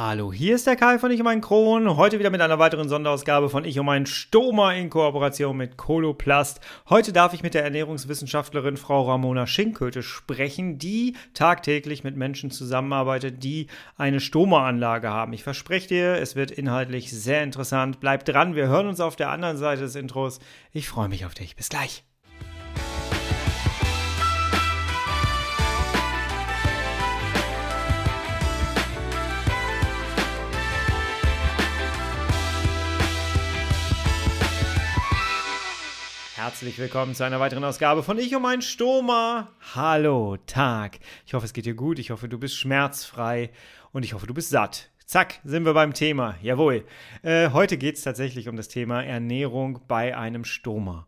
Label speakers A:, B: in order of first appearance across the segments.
A: Hallo, hier ist der Kai von Ich und mein Kron. Heute wieder mit einer weiteren Sonderausgabe von Ich und mein Stoma in Kooperation mit Coloplast. Heute darf ich mit der Ernährungswissenschaftlerin Frau Ramona Schinköte sprechen, die tagtäglich mit Menschen zusammenarbeitet, die eine Stoma-Anlage haben. Ich verspreche dir, es wird inhaltlich sehr interessant. Bleib dran, wir hören uns auf der anderen Seite des Intros. Ich freue mich auf dich. Bis gleich. Herzlich willkommen zu einer weiteren Ausgabe von Ich und mein Stoma. Hallo, Tag. Ich hoffe, es geht dir gut. Ich hoffe, du bist schmerzfrei und ich hoffe, du bist satt. Zack, sind wir beim Thema. Jawohl. Äh, heute geht es tatsächlich um das Thema Ernährung bei einem Stoma.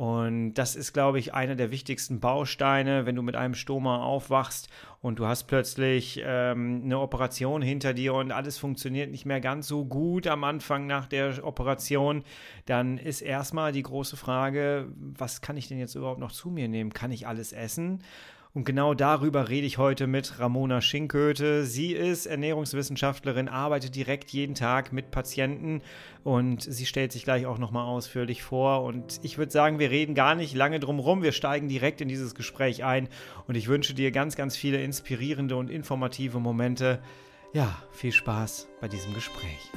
A: Und das ist, glaube ich, einer der wichtigsten Bausteine, wenn du mit einem Stoma aufwachst und du hast plötzlich ähm, eine Operation hinter dir und alles funktioniert nicht mehr ganz so gut am Anfang nach der Operation, dann ist erstmal die große Frage, was kann ich denn jetzt überhaupt noch zu mir nehmen? Kann ich alles essen? Und genau darüber rede ich heute mit Ramona Schinköte. Sie ist Ernährungswissenschaftlerin, arbeitet direkt jeden Tag mit Patienten und sie stellt sich gleich auch nochmal ausführlich vor. Und ich würde sagen, wir reden gar nicht lange drum rum. Wir steigen direkt in dieses Gespräch ein und ich wünsche dir ganz, ganz viele inspirierende und informative Momente. Ja, viel Spaß bei diesem Gespräch.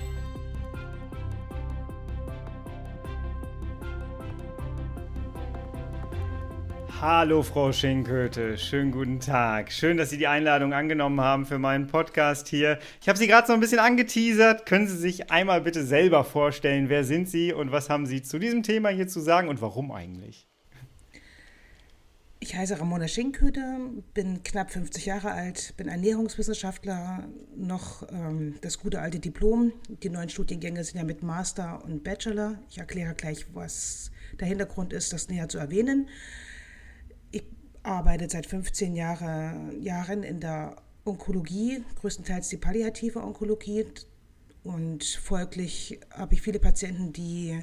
A: Hallo Frau Schenköte, schönen guten Tag. Schön, dass Sie die Einladung angenommen haben für meinen Podcast hier. Ich habe Sie gerade so ein bisschen angeteasert. Können Sie sich einmal bitte selber vorstellen, wer sind Sie und was haben Sie zu diesem Thema hier zu sagen und warum eigentlich?
B: Ich heiße Ramona Schinköte, bin knapp 50 Jahre alt, bin Ernährungswissenschaftler, noch ähm, das gute alte Diplom. Die neuen Studiengänge sind ja mit Master und Bachelor. Ich erkläre gleich, was der Hintergrund ist, das näher zu erwähnen arbeitet seit 15 Jahre, Jahren in der Onkologie, größtenteils die palliative Onkologie. Und folglich habe ich viele Patienten, die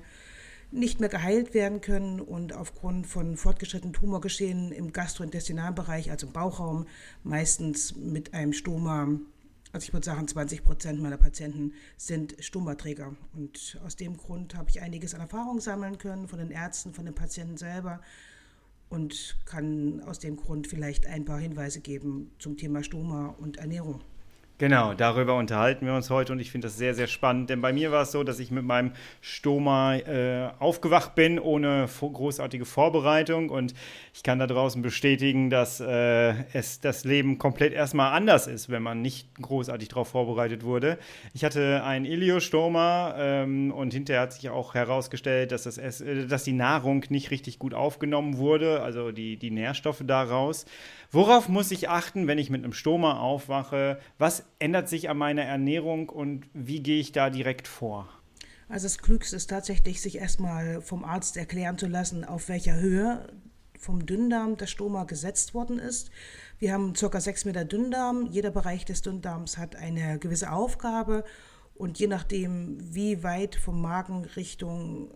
B: nicht mehr geheilt werden können und aufgrund von fortgeschrittenen Tumorgeschehen im gastrointestinalen Bereich, also im Bauchraum, meistens mit einem Stoma, also ich würde sagen 20 Prozent meiner Patienten sind Stomaträger. Und aus dem Grund habe ich einiges an Erfahrung sammeln können von den Ärzten, von den Patienten selber und kann aus dem Grund vielleicht ein paar Hinweise geben zum Thema Stoma und Ernährung.
A: Genau, darüber unterhalten wir uns heute und ich finde das sehr, sehr spannend, denn bei mir war es so, dass ich mit meinem Stoma äh, aufgewacht bin, ohne großartige Vorbereitung und ich kann da draußen bestätigen, dass äh, es das Leben komplett erstmal anders ist, wenn man nicht großartig darauf vorbereitet wurde. Ich hatte ein Iliostoma ähm, und hinterher hat sich auch herausgestellt, dass, das, äh, dass die Nahrung nicht richtig gut aufgenommen wurde, also die, die Nährstoffe daraus. Worauf muss ich achten, wenn ich mit einem Stoma aufwache? Was ändert sich an meiner Ernährung und wie gehe ich da direkt vor?
B: Also das Klügste ist tatsächlich, sich erstmal vom Arzt erklären zu lassen, auf welcher Höhe vom Dünndarm das Stoma gesetzt worden ist. Wir haben ca. 6 Meter Dünndarm. Jeder Bereich des Dünndarms hat eine gewisse Aufgabe und je nachdem, wie weit vom Magen Richtung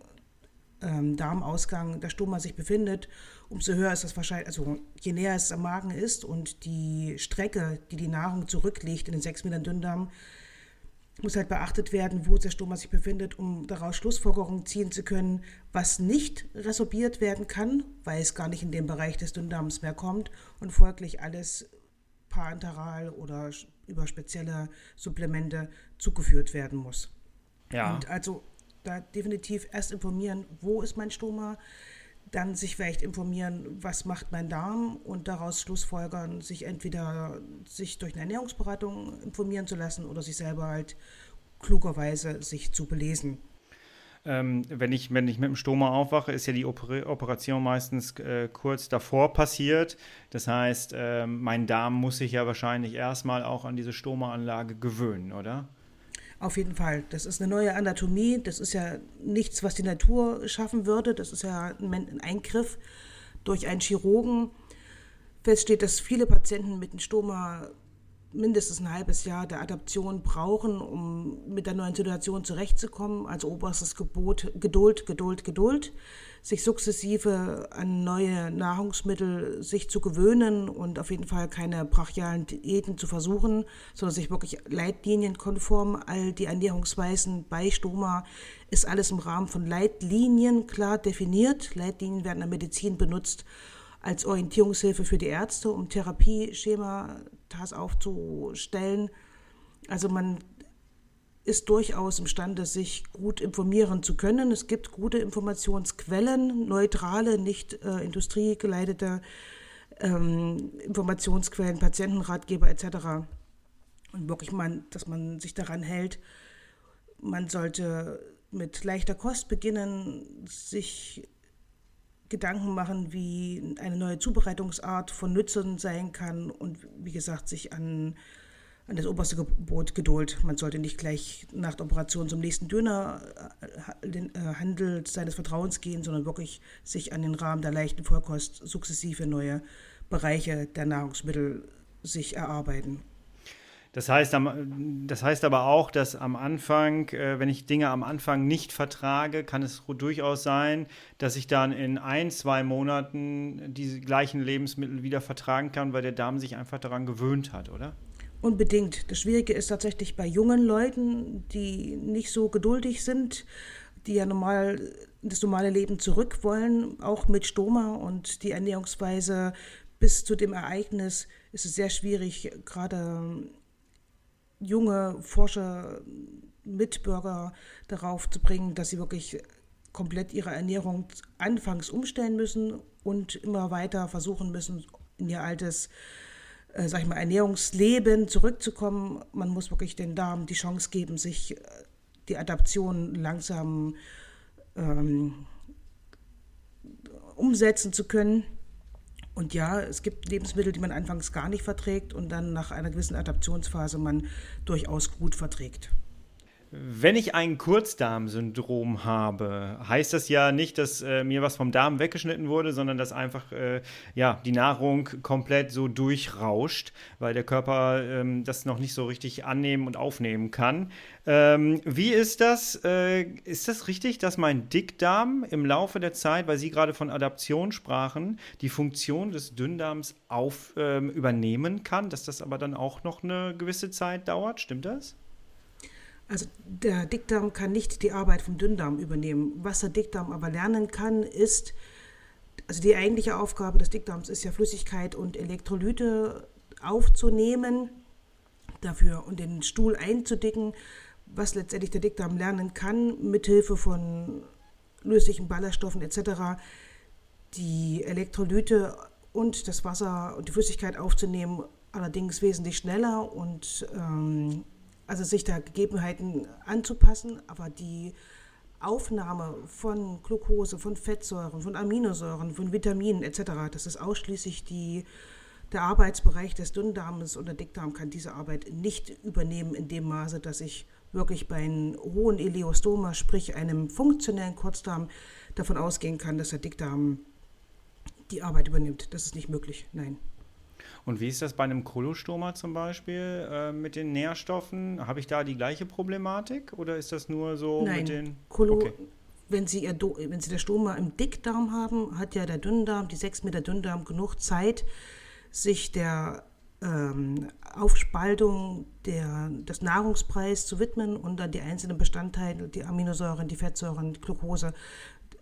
B: ähm, Darmausgang der Stoma sich befindet, umso höher ist das wahrscheinlich, also je näher es am Magen ist und die Strecke, die die Nahrung zurücklegt in den sechs Metern Dünndarm, muss halt beachtet werden, wo der Stoma sich befindet, um daraus Schlussfolgerungen ziehen zu können, was nicht resorbiert werden kann, weil es gar nicht in den Bereich des Dünndarms mehr kommt und folglich alles parenteral oder über spezielle Supplemente zugeführt werden muss. Ja. Und also da definitiv erst informieren, wo ist mein Stoma, dann sich vielleicht informieren, was macht mein Darm und daraus schlussfolgern, sich entweder sich durch eine Ernährungsberatung informieren zu lassen oder sich selber halt klugerweise sich zu belesen.
A: Ähm, wenn, ich, wenn ich mit dem Stoma aufwache, ist ja die Oper Operation meistens äh, kurz davor passiert. Das heißt, äh, mein Darm muss sich ja wahrscheinlich erstmal auch an diese Stoma-Anlage gewöhnen, oder?
B: Auf jeden Fall. Das ist eine neue Anatomie. Das ist ja nichts, was die Natur schaffen würde. Das ist ja ein Eingriff durch einen Chirurgen. Feststeht, dass viele Patienten mit einem Stoma mindestens ein halbes Jahr der Adaption brauchen, um mit der neuen Situation zurechtzukommen. Also oberstes Gebot Geduld, Geduld, Geduld, sich sukzessive an neue Nahrungsmittel sich zu gewöhnen und auf jeden Fall keine brachialen Diäten zu versuchen, sondern sich wirklich leitlinienkonform all die Ernährungsweisen bei Stoma ist alles im Rahmen von Leitlinien klar definiert. Leitlinien werden in der Medizin benutzt als Orientierungshilfe für die Ärzte, um Therapieschema aufzustellen. Also man ist durchaus imstande, sich gut informieren zu können. Es gibt gute Informationsquellen, neutrale, nicht äh, industriegeleitete ähm, Informationsquellen, Patientenratgeber etc. Und wirklich, man, dass man sich daran hält. Man sollte mit leichter Kost beginnen, sich Gedanken machen, wie eine neue Zubereitungsart von Nützen sein kann und wie gesagt, sich an, an das oberste Gebot Geduld. Man sollte nicht gleich nach der Operation zum nächsten Dönerhandel äh, seines Vertrauens gehen, sondern wirklich sich an den Rahmen der leichten Vollkost sukzessive neue Bereiche der Nahrungsmittel sich erarbeiten.
A: Das heißt, das heißt aber auch, dass am Anfang, äh, wenn ich Dinge am Anfang nicht vertrage, kann es durchaus sein, dass ich dann in ein, zwei Monaten diese gleichen Lebensmittel wieder vertragen kann, weil der Darm sich einfach daran gewöhnt hat, oder?
B: Unbedingt. Das Schwierige ist tatsächlich bei jungen Leuten, die nicht so geduldig sind, die ja normal das normale Leben zurück wollen, auch mit Stoma und die Ernährungsweise bis zu dem Ereignis ist es sehr schwierig, gerade junge Forscher, Mitbürger darauf zu bringen, dass sie wirklich komplett ihre Ernährung anfangs umstellen müssen und immer weiter versuchen müssen, in ihr altes, äh, sag ich mal, Ernährungsleben zurückzukommen. Man muss wirklich den Darm die Chance geben, sich äh, die Adaption langsam ähm, umsetzen zu können. Und ja, es gibt Lebensmittel, die man anfangs gar nicht verträgt und dann nach einer gewissen Adaptionsphase man durchaus gut verträgt.
A: Wenn ich ein Kurzdarmsyndrom habe, heißt das ja nicht, dass äh, mir was vom Darm weggeschnitten wurde, sondern dass einfach äh, ja, die Nahrung komplett so durchrauscht, weil der Körper ähm, das noch nicht so richtig annehmen und aufnehmen kann. Ähm, wie ist das? Äh, ist das richtig, dass mein Dickdarm im Laufe der Zeit, weil Sie gerade von Adaption sprachen, die Funktion des Dünndarms auf, ähm, übernehmen kann, dass das aber dann auch noch eine gewisse Zeit dauert? Stimmt das?
B: Also der Dickdarm kann nicht die Arbeit vom Dünndarm übernehmen. Was der Dickdarm aber lernen kann, ist, also die eigentliche Aufgabe des Dickdarms ist ja Flüssigkeit und Elektrolyte aufzunehmen dafür und den Stuhl einzudicken, was letztendlich der Dickdarm lernen kann, mithilfe von löslichen Ballaststoffen etc., die Elektrolyte und das Wasser und die Flüssigkeit aufzunehmen, allerdings wesentlich schneller und ähm, also sich der Gegebenheiten anzupassen, aber die Aufnahme von Glucose, von Fettsäuren, von Aminosäuren, von Vitaminen etc., das ist ausschließlich die, der Arbeitsbereich des Dünndarmes und der Dickdarm kann diese Arbeit nicht übernehmen in dem Maße, dass ich wirklich bei einem hohen Ileostoma, sprich einem funktionellen Kurzdarm, davon ausgehen kann, dass der Dickdarm die Arbeit übernimmt. Das ist nicht möglich, nein.
A: Und wie ist das bei einem Kolostoma zum Beispiel äh, mit den Nährstoffen? Habe ich da die gleiche Problematik oder ist das nur so
B: Nein,
A: mit den.
B: Kolo okay. Wenn Sie, ihr, wenn Sie das Stoma im Dickdarm haben, hat ja der Dünndarm, die 6 Meter Dünndarm, genug Zeit, sich der ähm, Aufspaltung der, des Nahrungspreis zu widmen und dann die einzelnen Bestandteile, die Aminosäuren, die Fettsäuren, die Glucose,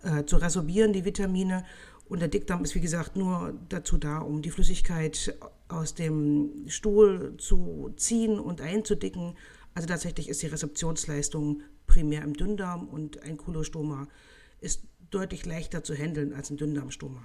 B: äh, zu resorbieren, die Vitamine und der Dickdarm ist, wie gesagt, nur dazu da, um die Flüssigkeit aus dem Stuhl zu ziehen und einzudicken. Also tatsächlich ist die Rezeptionsleistung primär im Dünndarm und ein Kolostoma ist deutlich leichter zu handeln als ein Dünndarmstoma.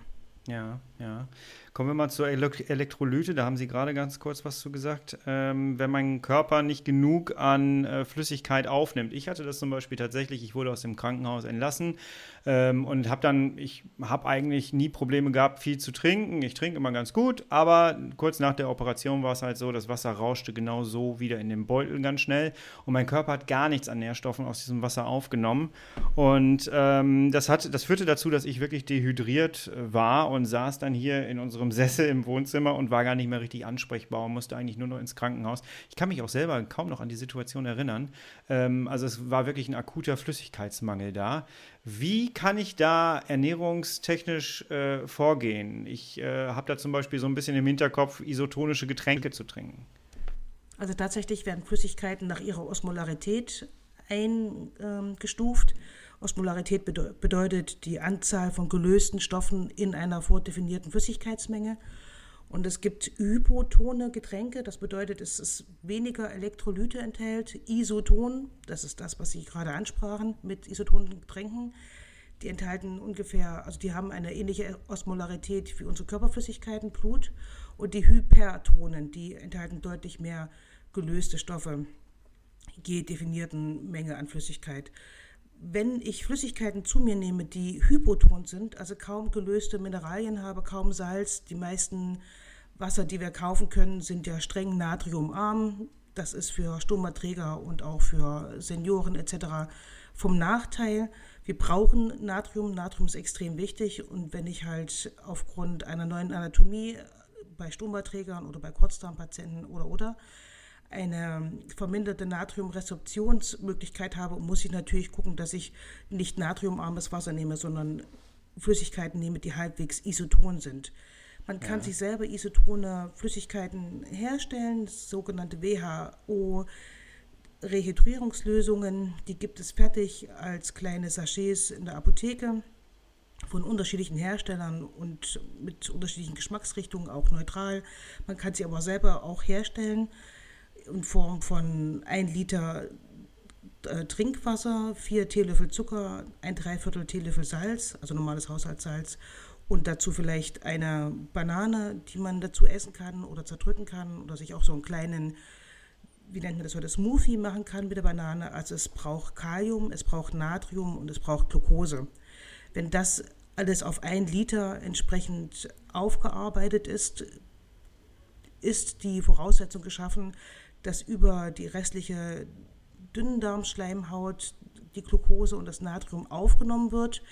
A: Ja, ja. Kommen wir mal zur Elektrolyte. Da haben Sie gerade ganz kurz was zu gesagt. Ähm, wenn mein Körper nicht genug an äh, Flüssigkeit aufnimmt. Ich hatte das zum Beispiel tatsächlich. Ich wurde aus dem Krankenhaus entlassen Ähm, und habe dann, ich habe eigentlich nie Probleme gehabt, viel zu trinken. Ich trinke immer ganz gut, aber kurz nach der Operation war es halt so, das Wasser rauschte genau so wieder in den Beutel ganz schnell und mein Körper hat gar nichts an Nährstoffen aus diesem Wasser aufgenommen. Und ähm, das, hat, das führte dazu, dass ich wirklich dehydriert äh, war und saß dann hier in unserem Sessel im Wohnzimmer und war gar nicht mehr richtig ansprechbar und musste eigentlich nur noch ins Krankenhaus. Ich kann mich auch selber kaum noch an die Situation erinnern. Ähm, also es war wirklich ein akuter Flüssigkeitsmangel da. Wie kann ich da ernährungstechnisch äh, vorgehen? Ich äh, habe da zum Beispiel so ein bisschen im Hinterkopf, isotonische Getränke zu trinken.
B: Also tatsächlich werden Flüssigkeiten nach ihrer Osmolarität eingestuft. Osmolarität bede bedeutet die Anzahl von gelösten Stoffen in einer vordefinierten Flüssigkeitsmenge. Und es gibt hypotone Getränke, das bedeutet, es weniger Elektrolyte enthält. Isoton, das ist das, was Sie gerade ansprachen mit isotonen Getränken. Die enthalten ungefähr, also die haben eine ähnliche Osmolarität wie unsere Körperflüssigkeiten, Blut. Und die Hypertonen, die enthalten deutlich mehr gelöste Stoffe je definierten Menge an Flüssigkeit. Wenn ich Flüssigkeiten zu mir nehme, die hypoton sind, also kaum gelöste Mineralien habe, kaum Salz, die meisten Wasser, die wir kaufen können, sind ja streng natriumarm. Das ist für Stomaträger und auch für Senioren etc. vom Nachteil. Wir brauchen Natrium. Natrium ist extrem wichtig. Und wenn ich halt aufgrund einer neuen Anatomie bei Stomaträgern oder bei Kurzdarmpatienten oder oder eine verminderte Natriumresorptionsmöglichkeit habe, muss ich natürlich gucken, dass ich nicht natriumarmes Wasser nehme, sondern Flüssigkeiten nehme, die halbwegs isoton sind. Man kann ja. sich selber isotone Flüssigkeiten herstellen, sogenannte WHO Rehydrierungslösungen, die gibt es fertig als kleine Sachets in der Apotheke von unterschiedlichen Herstellern und mit unterschiedlichen Geschmacksrichtungen, auch neutral. Man kann sie aber selber auch herstellen in Form von 1 Liter äh, Trinkwasser, 4 Teelöffel Zucker, ein Dreiviertel Teelöffel Salz, also normales Haushaltssalz und dazu vielleicht eine Banane, die man dazu essen kann oder zerdrücken kann oder sich auch so einen kleinen, wie nennt man das heute, Smoothie machen kann mit der Banane. Also es braucht Kalium, es braucht Natrium und es braucht Glucose. Wenn das alles auf ein Liter entsprechend aufgearbeitet ist, ist die Voraussetzung geschaffen, dass über die restliche Dünndarmschleimhaut die Glucose und das Natrium aufgenommen wird.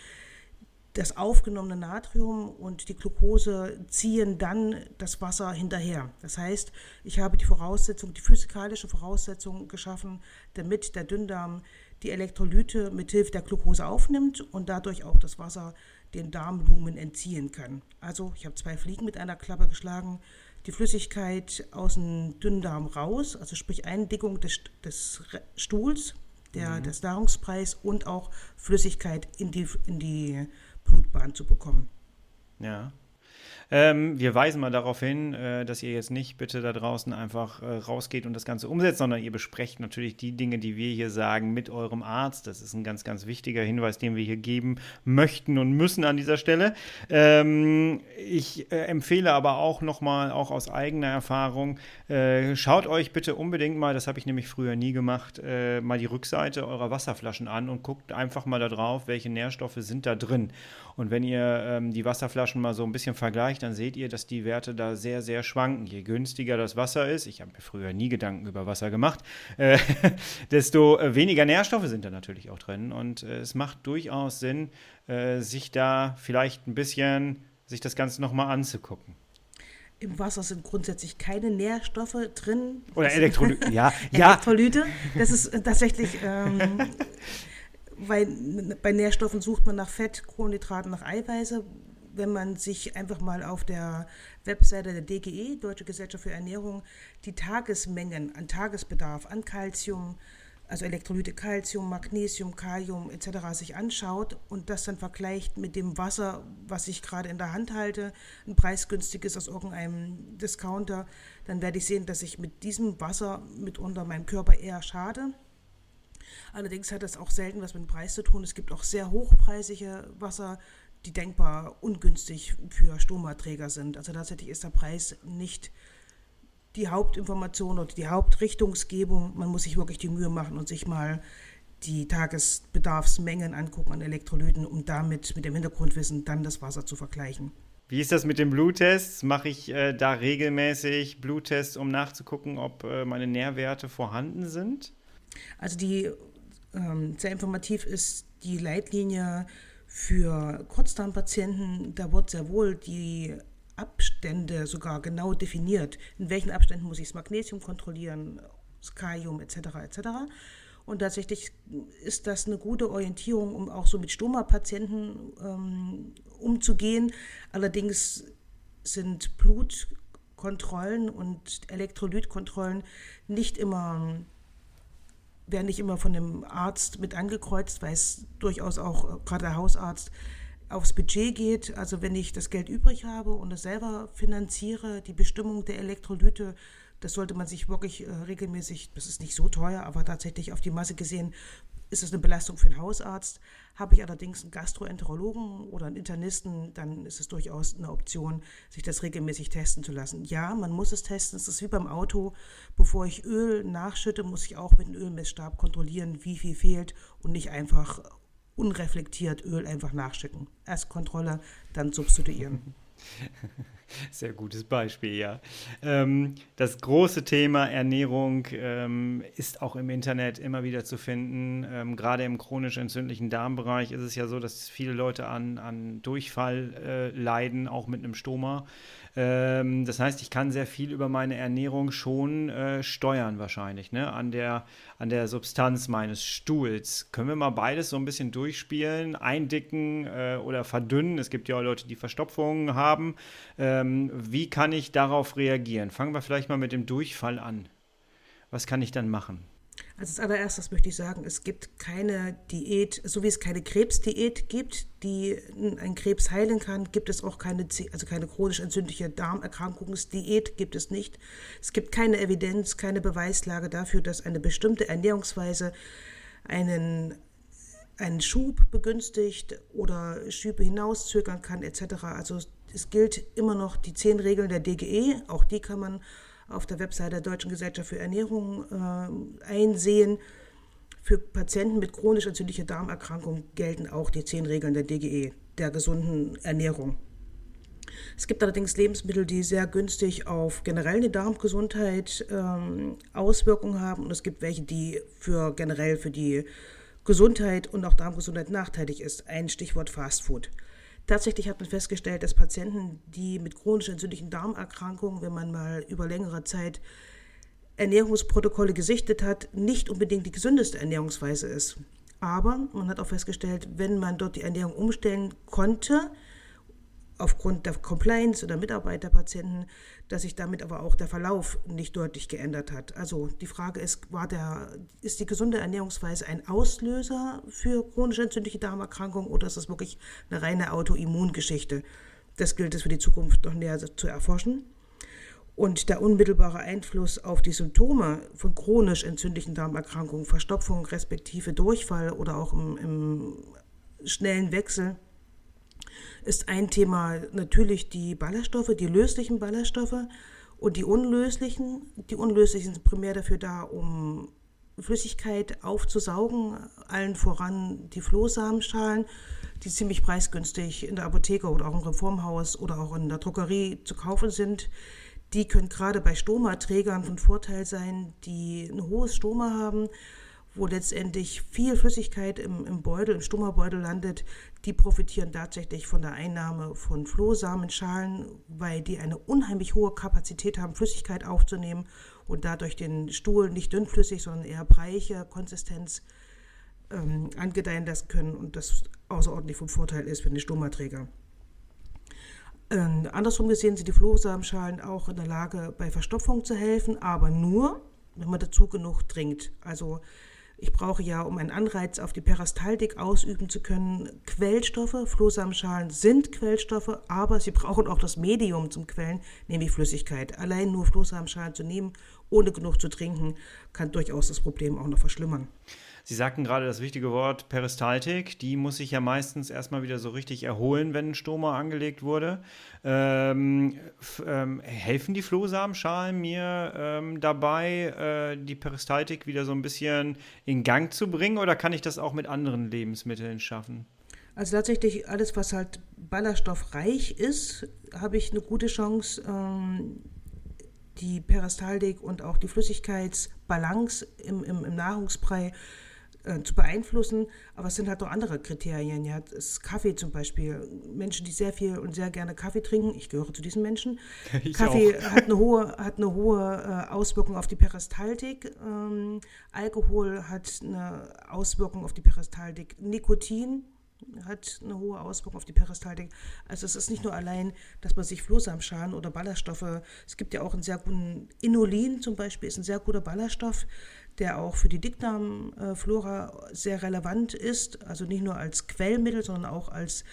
B: Das aufgenommene Natrium und die Glucose ziehen dann das Wasser hinterher. Das heißt, ich habe die Voraussetzung, die physikalische Voraussetzung geschaffen, damit der Dünndarm die Elektrolyte mit Hilfe der Glucose aufnimmt und dadurch auch das Wasser den Darmlumen entziehen kann. Also ich habe zwei Fliegen mit einer Klappe geschlagen die Flüssigkeit aus dem Dünndarm raus, also sprich Eindickung des, des Stuhls, der, mhm. des Nahrungspreis und auch Flüssigkeit in die, in die Blutbahn zu bekommen.
A: Ja. Ähm, wir weisen mal darauf hin, äh, dass ihr jetzt nicht bitte da draußen einfach äh, rausgeht und das Ganze umsetzt, sondern ihr besprecht natürlich die Dinge, die wir hier sagen, mit eurem Arzt. Das ist ein ganz, ganz wichtiger Hinweis, den wir hier geben möchten und müssen an dieser Stelle. Ähm, ich äh, empfehle aber auch nochmal, auch aus eigener Erfahrung, äh, schaut euch bitte unbedingt mal, das habe ich nämlich früher nie gemacht, äh, mal die Rückseite eurer Wasserflaschen an und guckt einfach mal da drauf, welche Nährstoffe sind da drin. Und wenn ihr ähm, die Wasserflaschen mal so ein bisschen vergleicht, dann seht ihr, dass die Werte da sehr, sehr schwanken. Je günstiger das Wasser ist, ich habe mir früher nie Gedanken über Wasser gemacht, äh, desto äh, weniger Nährstoffe sind da natürlich auch drin. Und äh, es macht durchaus Sinn, äh, sich da vielleicht ein bisschen, sich das Ganze nochmal anzugucken.
B: Im Wasser sind grundsätzlich keine Nährstoffe drin.
A: Oder Elektrolyte. ja,
B: Elektrolyte. Das ist tatsächlich ähm, weil bei Nährstoffen sucht man nach Fett, Kohlenhydraten, nach Eiweiße. Wenn man sich einfach mal auf der Webseite der DGE, Deutsche Gesellschaft für Ernährung, die Tagesmengen an Tagesbedarf an Kalzium, also Elektrolyte Calcium, Magnesium, Kalium etc. sich anschaut und das dann vergleicht mit dem Wasser, was ich gerade in der Hand halte, ein preisgünstiges aus irgendeinem Discounter, dann werde ich sehen, dass ich mit diesem Wasser mitunter meinem Körper eher schade Allerdings hat das auch selten was mit dem Preis zu tun. Es gibt auch sehr hochpreisige Wasser, die denkbar ungünstig für Stomaträger sind. Also tatsächlich ist der Preis nicht die Hauptinformation oder die Hauptrichtungsgebung. Man muss sich wirklich die Mühe machen und sich mal die Tagesbedarfsmengen angucken an Elektrolyten, um damit mit dem Hintergrundwissen dann das Wasser zu vergleichen.
A: Wie ist das mit den Bluttests? Mache ich äh, da regelmäßig Bluttests, um nachzugucken, ob äh, meine Nährwerte vorhanden sind?
B: Also die ähm, sehr informativ ist die Leitlinie für Kurzdarmpatienten. Da wird sehr wohl die Abstände sogar genau definiert. In welchen Abständen muss ich das Magnesium kontrollieren, das Kalium etc. etc. Und tatsächlich ist das eine gute Orientierung, um auch so mit Stoma-Patienten ähm, umzugehen. Allerdings sind Blutkontrollen und Elektrolytkontrollen nicht immer werden nicht immer von dem Arzt mit angekreuzt, weil es durchaus auch gerade der Hausarzt aufs Budget geht. Also wenn ich das Geld übrig habe und es selber finanziere, die Bestimmung der Elektrolyte das sollte man sich wirklich äh, regelmäßig, das ist nicht so teuer, aber tatsächlich auf die Masse gesehen ist es eine Belastung für einen Hausarzt. Habe ich allerdings einen Gastroenterologen oder einen Internisten, dann ist es durchaus eine Option, sich das regelmäßig testen zu lassen. Ja, man muss es testen. Es ist wie beim Auto. Bevor ich Öl nachschütte, muss ich auch mit dem Ölmessstab kontrollieren, wie viel fehlt und nicht einfach unreflektiert Öl einfach nachschicken. Erst Kontrolle, dann substituieren.
A: Sehr gutes Beispiel, ja. Ähm, das große Thema Ernährung ähm, ist auch im Internet immer wieder zu finden. Ähm, gerade im chronisch entzündlichen Darmbereich ist es ja so, dass viele Leute an, an Durchfall äh, leiden, auch mit einem Stoma. Ähm, das heißt, ich kann sehr viel über meine Ernährung schon äh, steuern wahrscheinlich, ne? an, der, an der Substanz meines Stuhls. Können wir mal beides so ein bisschen durchspielen, eindicken äh, oder verdünnen? Es gibt ja auch Leute, die Verstopfungen haben. Ähm, wie kann ich darauf reagieren? Fangen wir vielleicht mal mit dem Durchfall an. Was kann ich dann machen?
B: Also als allererstes möchte ich sagen, es gibt keine Diät, so wie es keine Krebsdiät gibt, die einen Krebs heilen kann, gibt es auch keine, also keine chronisch entzündliche Darmerkrankungsdiät gibt es nicht. Es gibt keine Evidenz, keine Beweislage dafür, dass eine bestimmte Ernährungsweise einen einen Schub begünstigt oder Schübe hinauszögern kann etc. Also es gilt immer noch die zehn Regeln der DGE, auch die kann man auf der Website der Deutschen Gesellschaft für Ernährung äh, einsehen. Für Patienten mit chronisch entzündlicher Darmerkrankung gelten auch die zehn Regeln der DGE, der gesunden Ernährung. Es gibt allerdings Lebensmittel, die sehr günstig auf generell die Darmgesundheit ähm, Auswirkungen haben und es gibt welche, die für generell für die Gesundheit und auch Darmgesundheit nachteilig ist. Ein Stichwort Fastfood. Tatsächlich hat man festgestellt, dass Patienten, die mit chronisch entzündlichen Darmerkrankungen, wenn man mal über längere Zeit Ernährungsprotokolle gesichtet hat, nicht unbedingt die gesündeste Ernährungsweise ist. Aber man hat auch festgestellt, wenn man dort die Ernährung umstellen konnte, aufgrund der Compliance oder Mitarbeit der Patienten, dass sich damit aber auch der Verlauf nicht deutlich geändert hat. Also die Frage ist, war der, ist die gesunde Ernährungsweise ein Auslöser für chronisch entzündliche Darmerkrankungen oder ist das wirklich eine reine Autoimmungeschichte? Das gilt es für die Zukunft noch näher zu erforschen. Und der unmittelbare Einfluss auf die Symptome von chronisch entzündlichen Darmerkrankungen, Verstopfung respektive Durchfall oder auch im, im schnellen Wechsel ist ein Thema natürlich die Ballaststoffe, die löslichen Ballaststoffe und die unlöslichen. Die unlöslichen sind primär dafür da, um Flüssigkeit aufzusaugen, allen voran die Flohsamenschalen, die ziemlich preisgünstig in der Apotheke oder auch im Reformhaus oder auch in der Drogerie zu kaufen sind. Die können gerade bei Stomaträgern von Vorteil sein, die ein hohes Stoma haben wo letztendlich viel Flüssigkeit im, im Beutel, im Stummerbeutel landet, die profitieren tatsächlich von der Einnahme von Flohsamenschalen, weil die eine unheimlich hohe Kapazität haben, Flüssigkeit aufzunehmen und dadurch den Stuhl nicht dünnflüssig, sondern eher breiche Konsistenz ähm, angedeihen lassen können und das außerordentlich vom Vorteil ist für den Stummerträger. Ähm, andersrum gesehen sind die Flohsamenschalen auch in der Lage, bei Verstopfung zu helfen, aber nur, wenn man dazu genug trinkt. Also ich brauche ja, um einen Anreiz auf die Peristaltik ausüben zu können, Quellstoffe. Flohsamenschalen sind Quellstoffe, aber sie brauchen auch das Medium zum Quellen, nämlich Flüssigkeit. Allein nur Flohsamenschalen zu nehmen, ohne genug zu trinken, kann durchaus das Problem auch noch verschlimmern.
A: Sie sagten gerade das wichtige Wort Peristaltik. Die muss sich ja meistens erstmal wieder so richtig erholen, wenn ein Stoma angelegt wurde. Ähm, ähm, helfen die Flohsamenschalen mir ähm, dabei, äh, die Peristaltik wieder so ein bisschen in Gang zu bringen oder kann ich das auch mit anderen Lebensmitteln schaffen?
B: Also tatsächlich alles, was halt ballaststoffreich ist, habe ich eine gute Chance, ähm, die Peristaltik und auch die Flüssigkeitsbalance im, im, im Nahrungsbrei äh, zu beeinflussen. Aber es sind halt auch andere Kriterien. Ja, das Kaffee zum Beispiel. Menschen, die sehr viel und sehr gerne Kaffee trinken, ich gehöre zu diesen Menschen. Ich Kaffee auch. hat eine hohe, hat eine hohe äh, Auswirkung auf die Peristaltik. Ähm, Alkohol hat eine Auswirkung auf die Peristaltik. Nikotin hat eine hohe Auswirkung auf die Peristaltik. Also es ist nicht nur allein, dass man sich Flohsamenschalen oder Ballaststoffe, es gibt ja auch einen sehr guten Inulin zum Beispiel, ist ein sehr guter Ballaststoff, der auch für die Dickdarmflora sehr relevant ist, also nicht nur als Quellmittel, sondern auch als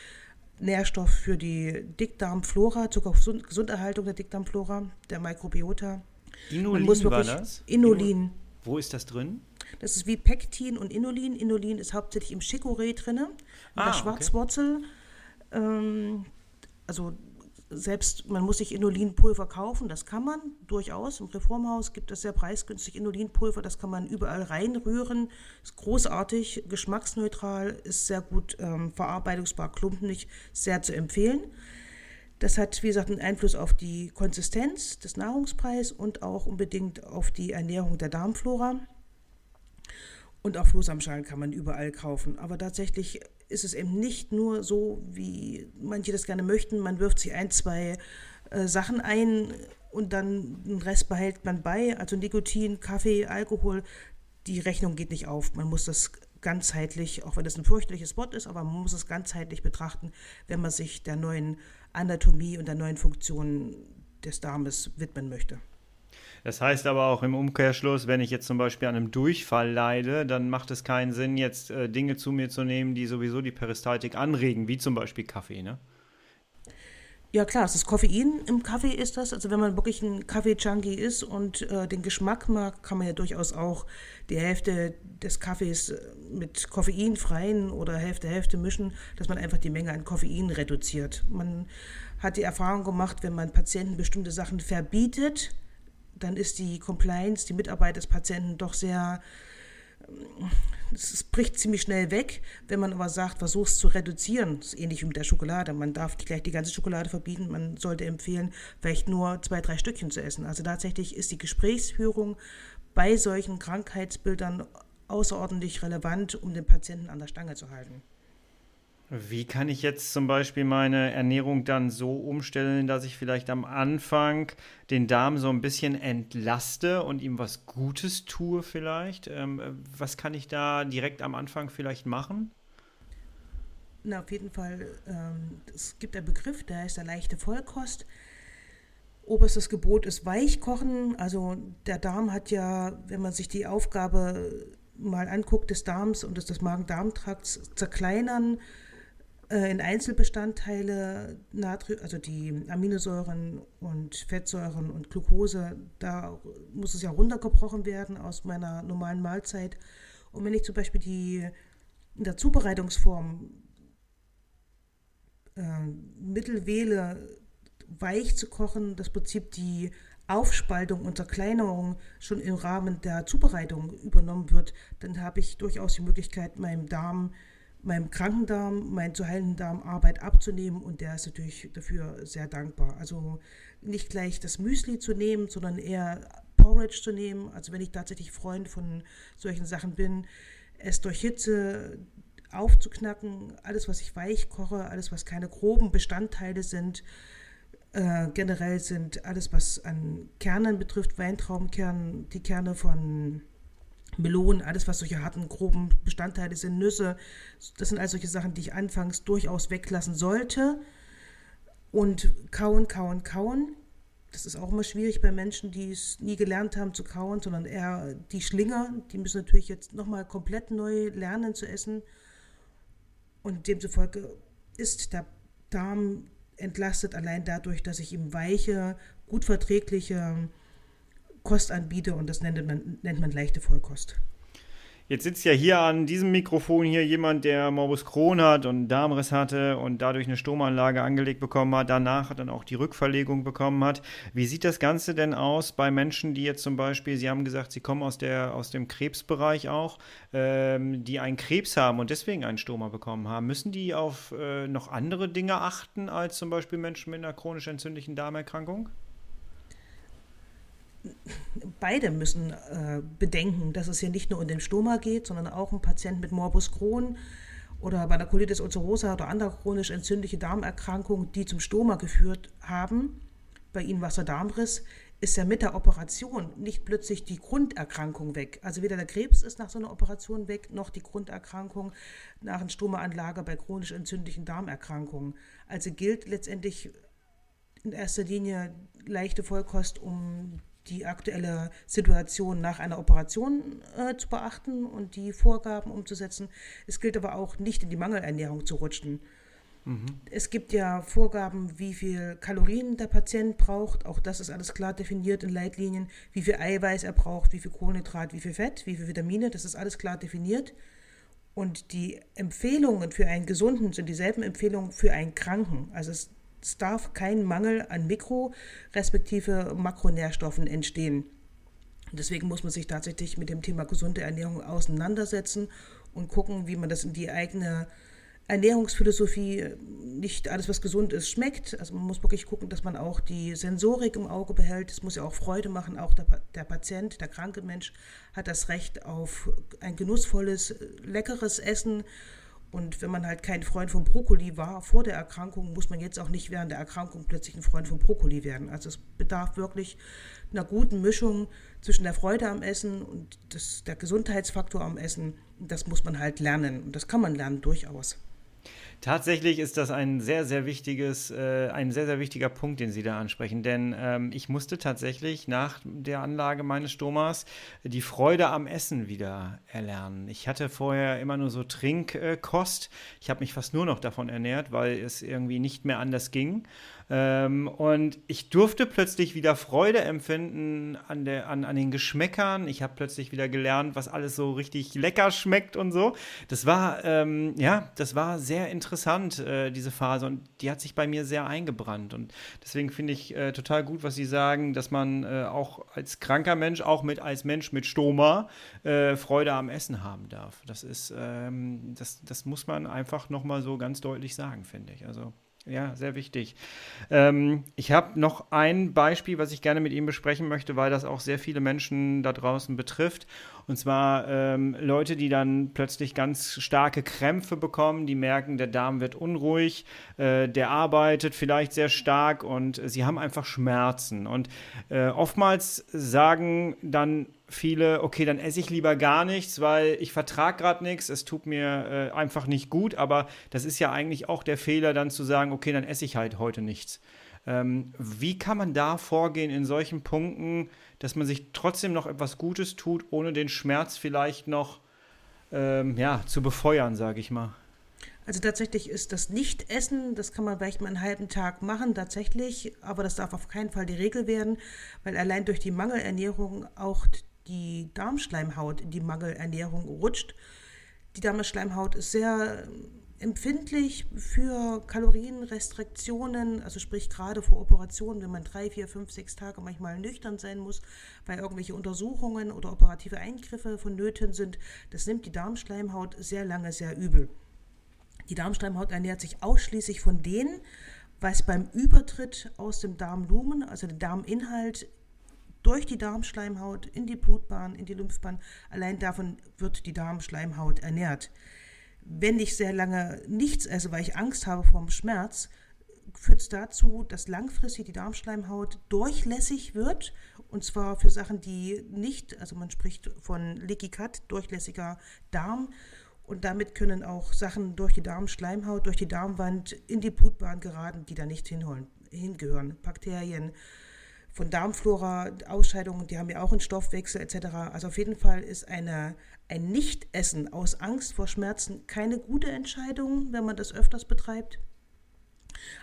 B: Nährstoff für die Dickdarmflora, zur Gesunderhaltung der Dickdarmflora, der Mikrobiota.
A: Inulin war das?
B: Inulin.
A: Wo ist das drin?
B: Das ist wie Pektin und Inulin. Inulin ist hauptsächlich im Chicorée drin, in ah, der Schwarzwurzel. Okay. Ähm, also selbst, man muss sich Inulinpulver kaufen, das kann man durchaus. Im Reformhaus gibt es sehr preisgünstig Inulinpulver, das kann man überall reinrühren. Ist großartig, geschmacksneutral, ist sehr gut ähm, verarbeitungsbar, klumpnig, sehr zu empfehlen. Das hat, wie gesagt, einen Einfluss auf die Konsistenz des Nahrungspreises und auch unbedingt auf die Ernährung der Darmflora. Und auch Flohsamenschalen kann man überall kaufen. Aber tatsächlich ist es eben nicht nur so, wie manche das gerne möchten. Man wirft sich ein, zwei äh, Sachen ein und dann den Rest behält man bei. Also Nikotin, Kaffee, Alkohol. Die Rechnung geht nicht auf. Man muss das ganzheitlich, auch wenn das ein fürchterliches Wort ist, aber man muss es ganzheitlich betrachten, wenn man sich der neuen Anatomie und der neuen Funktion des Darmes widmen möchte.
A: Das heißt aber auch im Umkehrschluss, wenn ich jetzt zum Beispiel an einem Durchfall leide, dann macht es keinen Sinn, jetzt äh, Dinge zu mir zu nehmen, die sowieso die Peristaltik anregen, wie zum Beispiel Kaffee, ne?
B: Ja klar, das Koffein im Kaffee ist das. Also wenn man wirklich ein Kaffee-Junkie ist und äh, den Geschmack mag, kann man ja durchaus auch die Hälfte des Kaffees äh, mit koffeinfreien oder Hälfte Hälfte mischen, dass man einfach die Menge an Koffein reduziert. Man hat die Erfahrung gemacht, wenn man Patienten bestimmte Sachen verbietet, dann ist die Compliance, die Mitarbeit des Patienten doch sehr, es bricht ziemlich schnell weg. Wenn man aber sagt, versucht es zu reduzieren, das ist ähnlich wie mit der Schokolade. Man darf gleich die ganze Schokolade verbieten, man sollte empfehlen, vielleicht nur zwei, drei Stückchen zu essen. Also tatsächlich ist die Gesprächsführung bei solchen Krankheitsbildern außerordentlich relevant, um den Patienten an der Stange zu halten.
A: Wie kann ich jetzt zum Beispiel meine Ernährung dann so umstellen, dass ich vielleicht am Anfang den Darm so ein bisschen entlaste und ihm was Gutes tue vielleicht? Ähm, was kann ich da direkt am Anfang vielleicht machen?
B: Na, auf jeden Fall, ähm, es gibt einen Begriff, der heißt der leichte Vollkost. Oberstes Gebot ist Weichkochen. Also der Darm hat ja, wenn man sich die Aufgabe mal anguckt des Darms und des, des Magen-Darm-Trakts zerkleinern, in Einzelbestandteile, Natrium, also die Aminosäuren und Fettsäuren und Glucose, da muss es ja runtergebrochen werden aus meiner normalen Mahlzeit. Und wenn ich zum Beispiel die in der Zubereitungsform äh, Mittel wähle, weich zu kochen, das Prinzip die Aufspaltung und Zerkleinerung schon im Rahmen der Zubereitung übernommen wird, dann habe ich durchaus die Möglichkeit, meinem Darm meinem kranken Darm, meinen zu heilenden Darm Arbeit abzunehmen und der ist natürlich dafür sehr dankbar. Also nicht gleich das Müsli zu nehmen, sondern eher Porridge zu nehmen. Also wenn ich tatsächlich Freund von solchen Sachen bin, es durch Hitze aufzuknacken, alles was ich weich koche, alles was keine groben Bestandteile sind, äh, generell sind alles was an Kernen betrifft, Weintraubenkernen, die Kerne von Melonen, alles was solche harten, groben Bestandteile sind, Nüsse, das sind all solche Sachen, die ich anfangs durchaus weglassen sollte. Und kauen, kauen, kauen. Das ist auch immer schwierig bei Menschen, die es nie gelernt haben zu kauen, sondern eher die Schlinger, die müssen natürlich jetzt nochmal komplett neu lernen zu essen. Und demzufolge ist der Darm entlastet allein dadurch, dass ich ihm weiche, gut verträgliche Kost anbiete und das nennt man, nennt man leichte Vollkost.
A: Jetzt sitzt ja hier an diesem Mikrofon hier jemand, der Morbus Crohn hat und Darmriss hatte und dadurch eine Stomanlage angelegt bekommen hat, danach dann auch die Rückverlegung bekommen hat. Wie sieht das Ganze denn aus bei Menschen, die jetzt zum Beispiel, Sie haben gesagt, Sie kommen aus, der, aus dem Krebsbereich auch, ähm, die einen Krebs haben und deswegen einen Stoma bekommen haben? Müssen die auf äh, noch andere Dinge achten als zum Beispiel Menschen mit einer chronisch entzündlichen Darmerkrankung?
B: Beide müssen äh, bedenken, dass es hier nicht nur um den Stoma geht, sondern auch um Patienten mit Morbus Crohn oder bei einer Colitis ulcerosa oder anderer chronisch entzündliche Darmerkrankungen, die zum Stoma geführt haben. Bei ihnen war es der Darmriss, ist ja mit der Operation nicht plötzlich die Grunderkrankung weg. Also weder der Krebs ist nach so einer Operation weg, noch die Grunderkrankung nach einer Stomaanlage bei chronisch entzündlichen Darmerkrankungen. Also gilt letztendlich in erster Linie leichte Vollkost, um die aktuelle Situation nach einer Operation äh, zu beachten und die Vorgaben umzusetzen. Es gilt aber auch nicht in die Mangelernährung zu rutschen. Mhm. Es gibt ja Vorgaben, wie viel Kalorien der Patient braucht. Auch das ist alles klar definiert in Leitlinien. Wie viel Eiweiß er braucht, wie viel Kohlenhydrat, wie viel Fett, wie viel Vitamine. Das ist alles klar definiert. Und die Empfehlungen für einen Gesunden sind dieselben Empfehlungen für einen Kranken. Also es es darf kein Mangel an Mikro- respektive Makronährstoffen entstehen. Deswegen muss man sich tatsächlich mit dem Thema gesunde Ernährung auseinandersetzen und gucken, wie man das in die eigene Ernährungsphilosophie, nicht alles, was gesund ist, schmeckt. Also man muss wirklich gucken, dass man auch die Sensorik im Auge behält. Es muss ja auch Freude machen. Auch der, der Patient, der kranke Mensch hat das Recht auf ein genussvolles, leckeres Essen und wenn man halt kein Freund von Brokkoli war vor der Erkrankung, muss man jetzt auch nicht während der Erkrankung plötzlich ein Freund von Brokkoli werden. Also es bedarf wirklich einer guten Mischung zwischen der Freude am Essen und das, der Gesundheitsfaktor am Essen. Das muss man halt lernen und das kann man lernen durchaus.
A: Tatsächlich ist das ein sehr, sehr wichtiges, äh, ein sehr, sehr wichtiger Punkt, den Sie da ansprechen. Denn ähm, ich musste tatsächlich nach der Anlage meines Stomas die Freude am Essen wieder erlernen. Ich hatte vorher immer nur so Trinkkost. ich habe mich fast nur noch davon ernährt, weil es irgendwie nicht mehr anders ging. Ähm, und ich durfte plötzlich wieder Freude empfinden an, der, an, an den Geschmäckern. Ich habe plötzlich wieder gelernt, was alles so richtig lecker schmeckt und so. Das war, ähm, ja, das war sehr interessant, äh, diese Phase. Und die hat sich bei mir sehr eingebrannt. Und deswegen finde ich äh, total gut, was Sie sagen, dass man äh, auch als kranker Mensch, auch mit als Mensch mit Stoma, äh, Freude am Essen haben darf. Das ist, ähm, das, das muss man einfach nochmal so ganz deutlich sagen, finde ich. Also ja, sehr wichtig. Ähm, ich habe noch ein Beispiel, was ich gerne mit Ihnen besprechen möchte, weil das auch sehr viele Menschen da draußen betrifft. Und zwar ähm, Leute, die dann plötzlich ganz starke Krämpfe bekommen, die merken, der Darm wird unruhig, äh, der arbeitet vielleicht sehr stark und sie haben einfach Schmerzen. Und äh, oftmals sagen dann viele, okay, dann esse ich lieber gar nichts, weil ich vertrage gerade nichts, es tut mir äh, einfach nicht gut, aber das ist ja eigentlich auch der Fehler, dann zu sagen, okay, dann esse ich halt heute nichts. Ähm, wie kann man da vorgehen in solchen Punkten, dass man sich trotzdem noch etwas Gutes tut, ohne den Schmerz vielleicht noch ähm, ja, zu befeuern, sage ich mal?
B: Also tatsächlich ist das Nicht-Essen, das kann man vielleicht mal einen halben Tag machen, tatsächlich, aber das darf auf keinen Fall die Regel werden, weil allein durch die Mangelernährung auch die Darmschleimhaut in die Mangelernährung rutscht. Die Darmschleimhaut ist sehr empfindlich für Kalorienrestriktionen, also sprich gerade vor Operationen, wenn man drei, vier, fünf, sechs Tage manchmal nüchtern sein muss, weil irgendwelche Untersuchungen oder operative Eingriffe vonnöten sind, das nimmt die Darmschleimhaut sehr lange sehr übel. Die Darmschleimhaut ernährt sich ausschließlich von denen, was beim Übertritt aus dem Darmlumen, also der Darminhalt, durch die Darmschleimhaut in die Blutbahn, in die Lymphbahn, allein davon wird die Darmschleimhaut ernährt wenn ich sehr lange nichts esse, weil ich Angst habe vor dem Schmerz, führt es dazu, dass langfristig die Darmschleimhaut durchlässig wird. Und zwar für Sachen, die nicht, also man spricht von Leaky Gut, durchlässiger Darm. Und damit können auch Sachen durch die Darmschleimhaut, durch die Darmwand in die Blutbahn geraten, die da nicht hinholen, hingehören. Bakterien, von Darmflora, Ausscheidungen, die haben ja auch einen Stoffwechsel etc. Also auf jeden Fall ist eine, ein Nichtessen aus Angst vor Schmerzen keine gute Entscheidung, wenn man das öfters betreibt.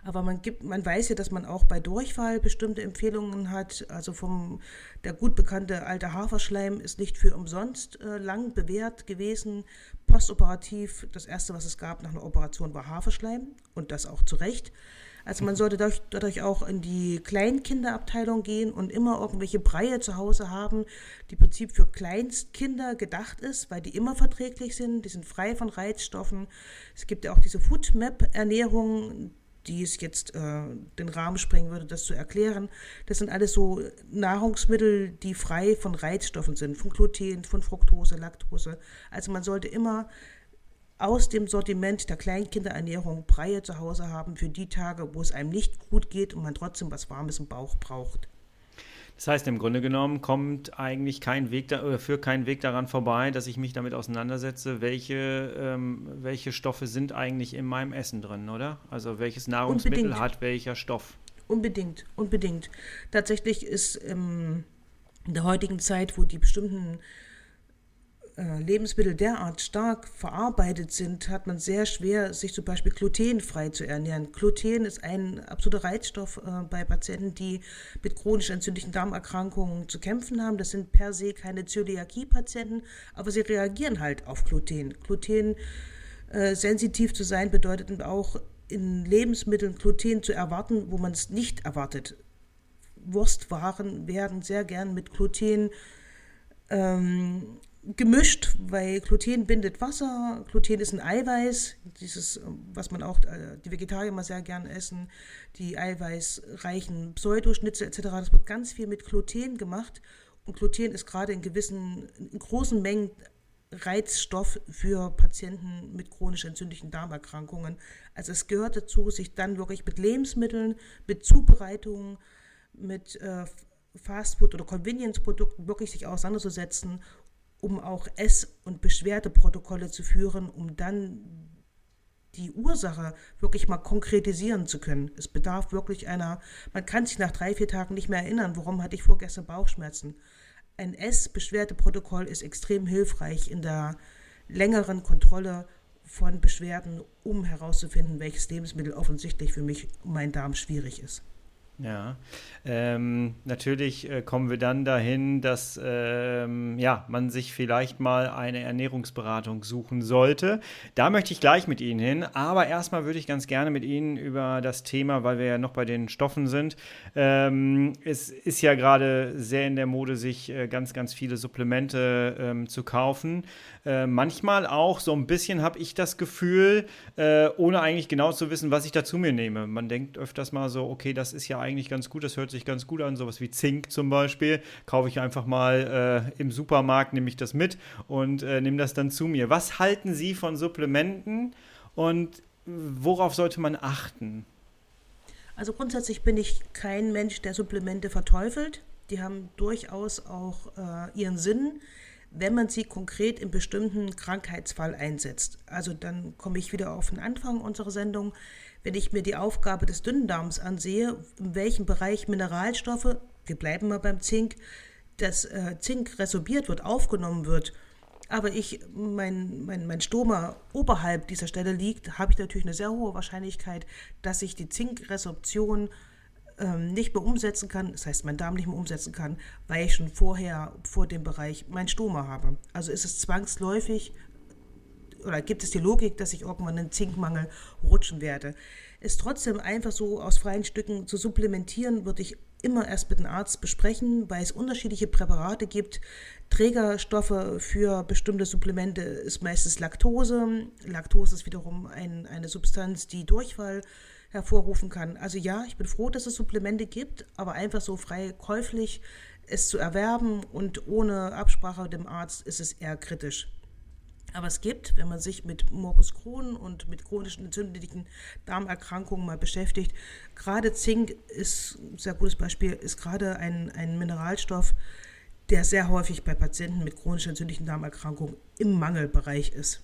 B: Aber man gibt, man weiß ja, dass man auch bei Durchfall bestimmte Empfehlungen hat. Also vom der gut bekannte alte Haferschleim ist nicht für umsonst äh, lang bewährt gewesen. Postoperativ, das erste, was es gab nach einer Operation, war Haferschleim und das auch zu Recht. Also man sollte dadurch, dadurch auch in die Kleinkinderabteilung gehen und immer irgendwelche Breie zu Hause haben, die im Prinzip für Kleinstkinder gedacht ist, weil die immer verträglich sind, die sind frei von Reizstoffen. Es gibt ja auch diese Foodmap-Ernährung, die es jetzt äh, den Rahmen sprengen würde, das zu erklären. Das sind alles so Nahrungsmittel, die frei von Reizstoffen sind, von Gluten, von Fructose, Laktose. Also man sollte immer aus dem Sortiment der Kleinkinderernährung Breie zu Hause haben für die Tage, wo es einem nicht gut geht und man trotzdem was Warmes im Bauch braucht.
A: Das heißt, im Grunde genommen kommt eigentlich kein Weg da, oder führt kein Weg daran vorbei, dass ich mich damit auseinandersetze, welche, ähm, welche Stoffe sind eigentlich in meinem Essen drin, oder? Also welches Nahrungsmittel unbedingt. hat welcher Stoff?
B: Unbedingt, unbedingt. Tatsächlich ist ähm, in der heutigen Zeit, wo die bestimmten Lebensmittel derart stark verarbeitet sind, hat man sehr schwer, sich zum Beispiel glutenfrei zu ernähren. Gluten ist ein absoluter Reizstoff äh, bei Patienten, die mit chronisch entzündlichen Darmerkrankungen zu kämpfen haben. Das sind per se keine Zöliakie-Patienten, aber sie reagieren halt auf Gluten. Gluten äh, zu sein bedeutet auch in Lebensmitteln Gluten zu erwarten, wo man es nicht erwartet. Wurstwaren werden sehr gern mit Gluten ähm, gemischt, weil Gluten bindet Wasser, Gluten ist ein Eiweiß, dieses, was man auch, äh, die Vegetarier mal sehr gern essen, die eiweißreichen Pseudoschnitzel etc., das wird ganz viel mit Gluten gemacht und Gluten ist gerade in gewissen, in großen Mengen Reizstoff für Patienten mit chronisch entzündlichen Darmerkrankungen. Also es gehört dazu, sich dann wirklich mit Lebensmitteln, mit Zubereitungen, mit äh, Fastfood- oder Convenience-Produkten wirklich sich auseinanderzusetzen um auch Ess- und Beschwerdeprotokolle zu führen, um dann die Ursache wirklich mal konkretisieren zu können. Es bedarf wirklich einer, man kann sich nach drei, vier Tagen nicht mehr erinnern, warum hatte ich vorgestern Bauchschmerzen. Ein Ess-Beschwerdeprotokoll ist extrem hilfreich in der längeren Kontrolle von Beschwerden, um herauszufinden, welches Lebensmittel offensichtlich für mich und meinen Darm schwierig ist.
A: Ja, ähm, natürlich äh, kommen wir dann dahin, dass ähm, ja, man sich vielleicht mal eine Ernährungsberatung suchen sollte. Da möchte ich gleich mit Ihnen hin, aber erstmal würde ich ganz gerne mit Ihnen über das Thema, weil wir ja noch bei den Stoffen sind. Ähm, es ist ja gerade sehr in der Mode, sich äh, ganz, ganz viele Supplemente ähm, zu kaufen. Äh, manchmal auch so ein bisschen habe ich das Gefühl, äh, ohne eigentlich genau zu wissen, was ich da zu mir nehme. Man denkt öfters mal so, okay, das ist ja eigentlich eigentlich ganz gut, das hört sich ganz gut an, sowas wie Zink zum Beispiel, kaufe ich einfach mal äh, im Supermarkt, nehme ich das mit und äh, nehme das dann zu mir. Was halten Sie von Supplementen und worauf sollte man achten?
B: Also grundsätzlich bin ich kein Mensch, der Supplemente verteufelt. Die haben durchaus auch äh, ihren Sinn, wenn man sie konkret im bestimmten Krankheitsfall einsetzt. Also dann komme ich wieder auf den Anfang unserer Sendung wenn ich mir die Aufgabe des Dünndarms ansehe, in welchem Bereich Mineralstoffe, wir bleiben mal beim Zink, das äh, Zink resorbiert wird, aufgenommen wird, aber ich, mein, mein, mein Stoma oberhalb dieser Stelle liegt, habe ich natürlich eine sehr hohe Wahrscheinlichkeit, dass ich die Zinkresorption ähm, nicht mehr umsetzen kann, das heißt, mein Darm nicht mehr umsetzen kann, weil ich schon vorher vor dem Bereich mein Stoma habe. Also ist es zwangsläufig oder gibt es die Logik, dass ich irgendwann einen Zinkmangel rutschen werde. Es trotzdem einfach so aus freien Stücken zu supplementieren, würde ich immer erst mit dem Arzt besprechen, weil es unterschiedliche Präparate gibt. Trägerstoffe für bestimmte Supplemente ist meistens Laktose. Laktose ist wiederum ein, eine Substanz, die Durchfall hervorrufen kann. Also ja, ich bin froh, dass es Supplemente gibt, aber einfach so frei käuflich es zu erwerben und ohne Absprache mit dem Arzt ist es eher kritisch. Aber es gibt, wenn man sich mit Morbus Crohn und mit chronischen entzündlichen Darmerkrankungen mal beschäftigt, gerade Zink ist ein sehr gutes Beispiel, ist gerade ein, ein Mineralstoff, der sehr häufig bei Patienten mit chronisch entzündlichen Darmerkrankungen im Mangelbereich ist.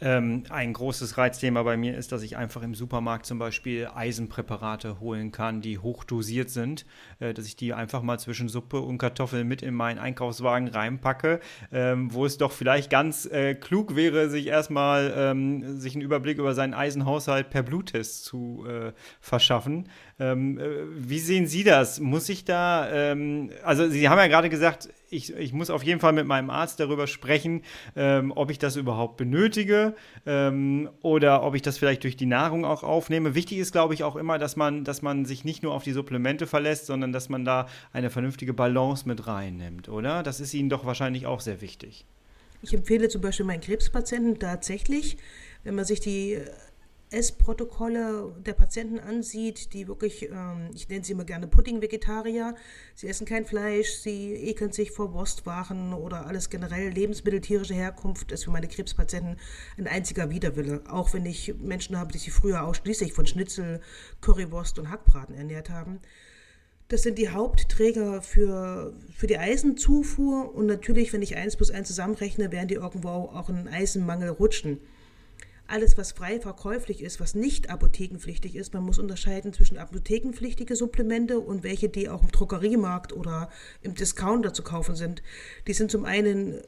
A: Ähm, ein großes Reizthema bei mir ist, dass ich einfach im Supermarkt zum Beispiel Eisenpräparate holen kann, die hochdosiert sind, äh, dass ich die einfach mal zwischen Suppe und Kartoffeln mit in meinen Einkaufswagen reinpacke, ähm, wo es doch vielleicht ganz äh, klug wäre, sich erstmal ähm, sich einen Überblick über seinen Eisenhaushalt per Bluttest zu äh, verschaffen. Ähm, äh, wie sehen Sie das? Muss ich da, ähm, also Sie haben ja gerade gesagt, ich, ich muss auf jeden Fall mit meinem Arzt darüber sprechen, ähm, ob ich das überhaupt benötige ähm, oder ob ich das vielleicht durch die Nahrung auch aufnehme. Wichtig ist, glaube ich, auch immer, dass man, dass man sich nicht nur auf die Supplemente verlässt, sondern dass man da eine vernünftige Balance mit reinnimmt, oder? Das ist Ihnen doch wahrscheinlich auch sehr wichtig.
B: Ich empfehle zum Beispiel meinen Krebspatienten tatsächlich, wenn man sich die Essprotokolle der Patienten ansieht, die wirklich, ähm, ich nenne sie immer gerne Pudding-Vegetarier, sie essen kein Fleisch, sie ekeln sich vor Wurstwaren oder alles generell Lebensmittel tierischer Herkunft, ist für meine Krebspatienten ein einziger Widerwille. Auch wenn ich Menschen habe, die sich früher ausschließlich von Schnitzel, Currywurst und Hackbraten ernährt haben. Das sind die Hauptträger für, für die Eisenzufuhr und natürlich, wenn ich eins plus eins zusammenrechne, werden die irgendwo auch in Eisenmangel rutschen alles, was frei verkäuflich ist, was nicht apothekenpflichtig ist. Man muss unterscheiden zwischen apothekenpflichtige Supplemente und welche, die auch im Drogeriemarkt oder im Discounter zu kaufen sind. Die sind zum einen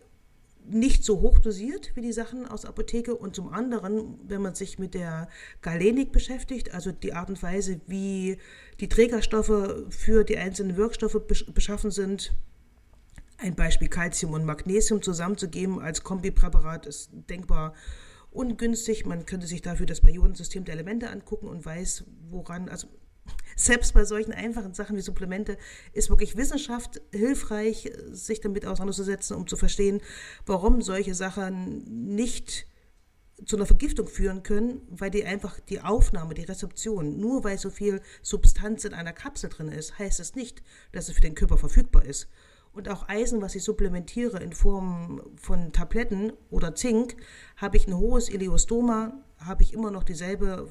B: nicht so hoch dosiert wie die Sachen aus Apotheke und zum anderen, wenn man sich mit der Galenik beschäftigt, also die Art und Weise, wie die Trägerstoffe für die einzelnen Wirkstoffe beschaffen sind, ein Beispiel Calcium und Magnesium zusammenzugeben als Kombipräparat ist denkbar ungünstig. Man könnte sich dafür das Periodensystem der Elemente angucken und weiß, woran, also selbst bei solchen einfachen Sachen wie Supplemente ist wirklich Wissenschaft hilfreich, sich damit auseinanderzusetzen, um zu verstehen, warum solche Sachen nicht zu einer Vergiftung führen können, weil die einfach die Aufnahme, die Rezeption, nur weil so viel Substanz in einer Kapsel drin ist, heißt es nicht, dass es für den Körper verfügbar ist. Und auch Eisen, was ich supplementiere in Form von Tabletten oder Zink, habe ich ein hohes Ileostoma, habe ich immer noch dieselbe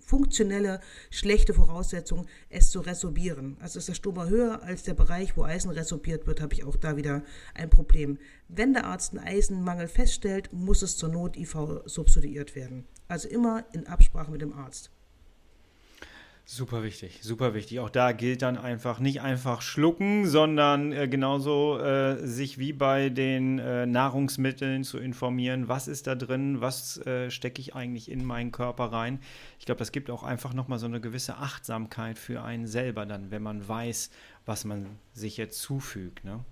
B: funktionelle, schlechte Voraussetzung, es zu resorbieren. Also ist der Stoma höher als der Bereich, wo Eisen resorbiert wird, habe ich auch da wieder ein Problem. Wenn der Arzt einen Eisenmangel feststellt, muss es zur Not IV substituiert werden. Also immer in Absprache mit dem Arzt.
A: Super wichtig, super wichtig. Auch da gilt dann einfach nicht einfach schlucken, sondern äh, genauso äh, sich wie bei den äh, Nahrungsmitteln zu informieren, was ist da drin, was äh, stecke ich eigentlich in meinen Körper rein. Ich glaube, das gibt auch einfach nochmal so eine gewisse Achtsamkeit für einen selber dann, wenn man weiß, was man sich jetzt zufügt. Ne?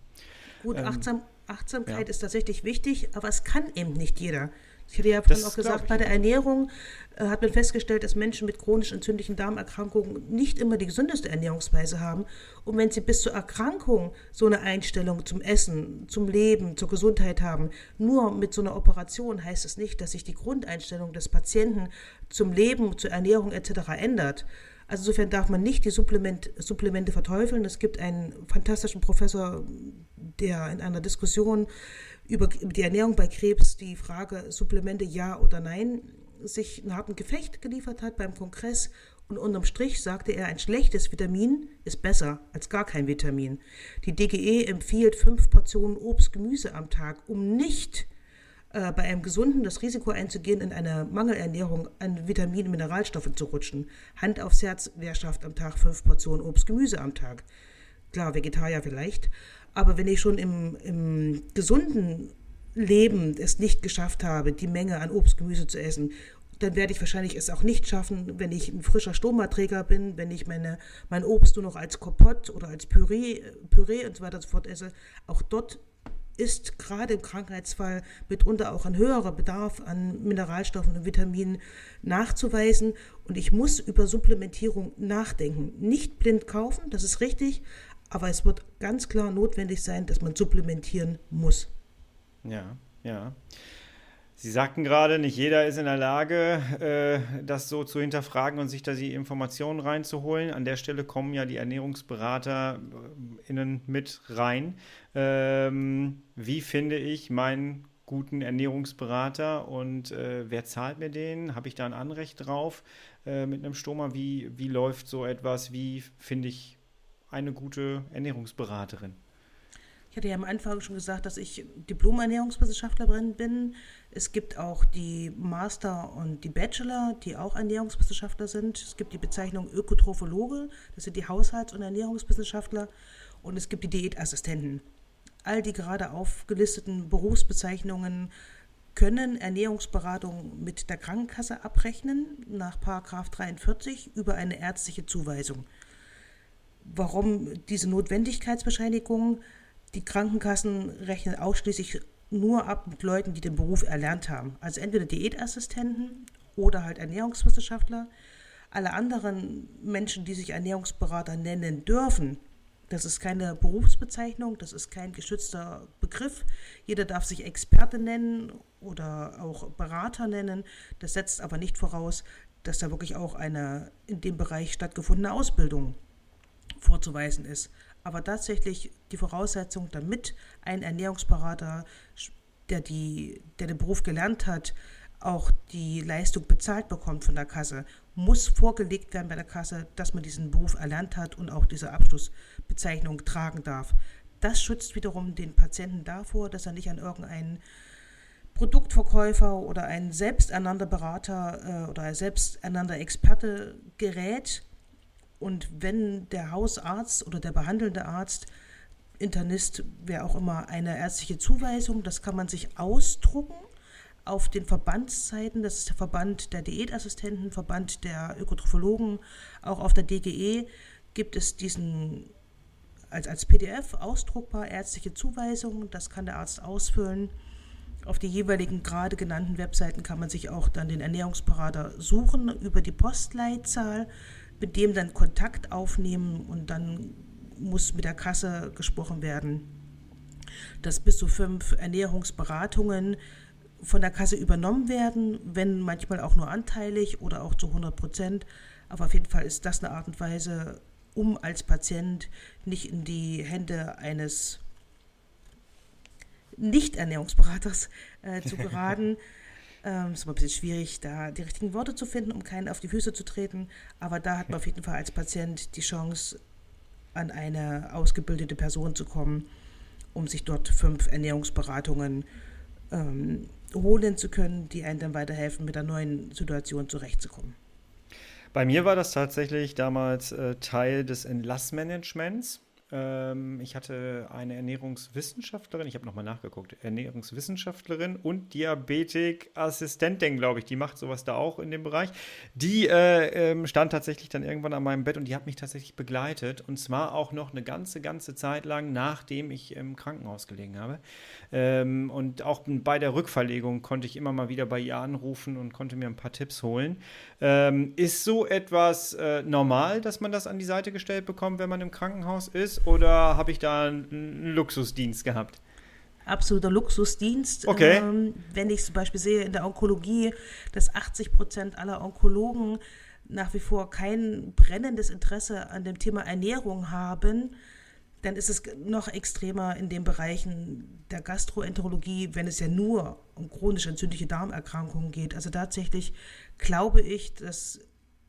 B: Gut, ähm, Achtsam Achtsamkeit ja. ist tatsächlich wichtig, aber es kann eben nicht jeder. Ich hatte ja vorhin auch gesagt, bei der Ernährung äh, hat man festgestellt, dass Menschen mit chronisch entzündlichen Darmerkrankungen nicht immer die gesündeste Ernährungsweise haben. Und wenn sie bis zur Erkrankung so eine Einstellung zum Essen, zum Leben, zur Gesundheit haben, nur mit so einer Operation heißt es nicht, dass sich die Grundeinstellung des Patienten zum Leben, zur Ernährung etc. ändert. Also insofern darf man nicht die Supplement, Supplemente verteufeln. Es gibt einen fantastischen Professor, der in einer Diskussion über die Ernährung bei Krebs die Frage Supplemente ja oder nein sich einen harten Gefecht geliefert hat beim Kongress und unterm Strich sagte er, ein schlechtes Vitamin ist besser als gar kein Vitamin. Die DGE empfiehlt fünf Portionen Obst, Gemüse am Tag, um nicht äh, bei einem Gesunden das Risiko einzugehen, in einer Mangelernährung an Vitaminen und Mineralstoffen zu rutschen. Hand aufs Herz, wer schafft am Tag fünf Portionen Obst, Gemüse am Tag? Klar, Vegetarier vielleicht, aber wenn ich schon im, im gesunden Leben es nicht geschafft habe, die Menge an Obst, Gemüse zu essen, dann werde ich wahrscheinlich es auch nicht schaffen, wenn ich ein frischer Stomaträger bin, wenn ich meine, mein Obst nur noch als Kompott oder als Püree, Püree und so weiter und so fort esse. Auch dort ist gerade im Krankheitsfall mitunter auch ein höherer Bedarf an Mineralstoffen und Vitaminen nachzuweisen. Und ich muss über Supplementierung nachdenken. Nicht blind kaufen, das ist richtig, aber es wird ganz klar notwendig sein, dass man supplementieren muss.
A: Ja, ja. Sie sagten gerade, nicht jeder ist in der Lage, äh, das so zu hinterfragen und sich da die Informationen reinzuholen. An der Stelle kommen ja die ErnährungsberaterInnen mit rein. Ähm, wie finde ich meinen guten Ernährungsberater und äh, wer zahlt mir den? Habe ich da ein Anrecht drauf äh, mit einem Stoma? Wie, wie läuft so etwas? Wie finde ich eine gute Ernährungsberaterin?
B: hatte ja am Anfang schon gesagt, dass ich Diplom-Ernährungswissenschaftlerin bin. Es gibt auch die Master und die Bachelor, die auch Ernährungswissenschaftler sind. Es gibt die Bezeichnung Ökotrophologe, das sind die Haushalts- und Ernährungswissenschaftler. Und es gibt die Diätassistenten. All die gerade aufgelisteten Berufsbezeichnungen können Ernährungsberatung mit der Krankenkasse abrechnen nach 43 über eine ärztliche Zuweisung. Warum diese Notwendigkeitsbescheinigung? Die Krankenkassen rechnen ausschließlich nur ab mit Leuten, die den Beruf erlernt haben. Also entweder Diätassistenten oder halt Ernährungswissenschaftler. Alle anderen Menschen, die sich Ernährungsberater nennen dürfen, das ist keine Berufsbezeichnung, das ist kein geschützter Begriff. Jeder darf sich Experte nennen oder auch Berater nennen. Das setzt aber nicht voraus, dass da wirklich auch eine in dem Bereich stattgefundene Ausbildung vorzuweisen ist. Aber tatsächlich die Voraussetzung, damit ein Ernährungsberater, der, die, der den Beruf gelernt hat, auch die Leistung bezahlt bekommt von der Kasse, muss vorgelegt werden bei der Kasse, dass man diesen Beruf erlernt hat und auch diese Abschlussbezeichnung tragen darf. Das schützt wiederum den Patienten davor, dass er nicht an irgendeinen Produktverkäufer oder einen selbsternannter Berater äh, oder selbsternannter Experte gerät. Und wenn der Hausarzt oder der behandelnde Arzt, Internist, wer auch immer, eine ärztliche Zuweisung, das kann man sich ausdrucken auf den Verbandsseiten, das ist der Verband der Diätassistenten, Verband der Ökotrophologen, auch auf der DGE gibt es diesen als, als PDF ausdruckbar ärztliche Zuweisung, das kann der Arzt ausfüllen. Auf die jeweiligen gerade genannten Webseiten kann man sich auch dann den Ernährungsberater suchen über die Postleitzahl, mit dem dann Kontakt aufnehmen und dann muss mit der Kasse gesprochen werden, dass bis zu fünf Ernährungsberatungen von der Kasse übernommen werden, wenn manchmal auch nur anteilig oder auch zu 100 Prozent. Aber auf jeden Fall ist das eine Art und Weise, um als Patient nicht in die Hände eines Nicht-Ernährungsberaters äh, zu geraten. Ähm, ist immer ein bisschen schwierig, da die richtigen Worte zu finden, um keinen auf die Füße zu treten. Aber da hat man auf jeden Fall als Patient die Chance, an eine ausgebildete Person zu kommen, um sich dort fünf Ernährungsberatungen ähm, holen zu können, die einem dann weiterhelfen, mit der neuen Situation zurechtzukommen.
A: Bei mir war das tatsächlich damals äh, Teil des Entlassmanagements. Ähm, ich hatte eine Ernährungswissenschaftlerin, ich habe nochmal nachgeguckt, Ernährungswissenschaftlerin und Diabetikassistentin, glaube ich, die macht sowas da auch in dem Bereich. Die äh, ähm, stand tatsächlich dann irgendwann an meinem Bett und die hat mich tatsächlich begleitet und zwar auch noch eine ganze, ganze Zeit lang, nachdem ich im Krankenhaus gelegen habe. Ähm, und auch bei der Rückverlegung konnte ich immer mal wieder bei ihr anrufen und konnte mir ein paar Tipps holen. Ähm, ist so etwas äh, normal, dass man das an die Seite gestellt bekommt, wenn man im Krankenhaus ist? Oder habe ich da einen Luxusdienst gehabt?
B: absoluter Luxusdienst.
A: Okay.
B: Ähm, wenn ich zum Beispiel sehe in der Onkologie, dass 80 Prozent aller Onkologen nach wie vor kein brennendes Interesse an dem Thema Ernährung haben, dann ist es noch extremer in den Bereichen der Gastroenterologie, wenn es ja nur um chronisch entzündliche Darmerkrankungen geht. Also tatsächlich glaube ich, dass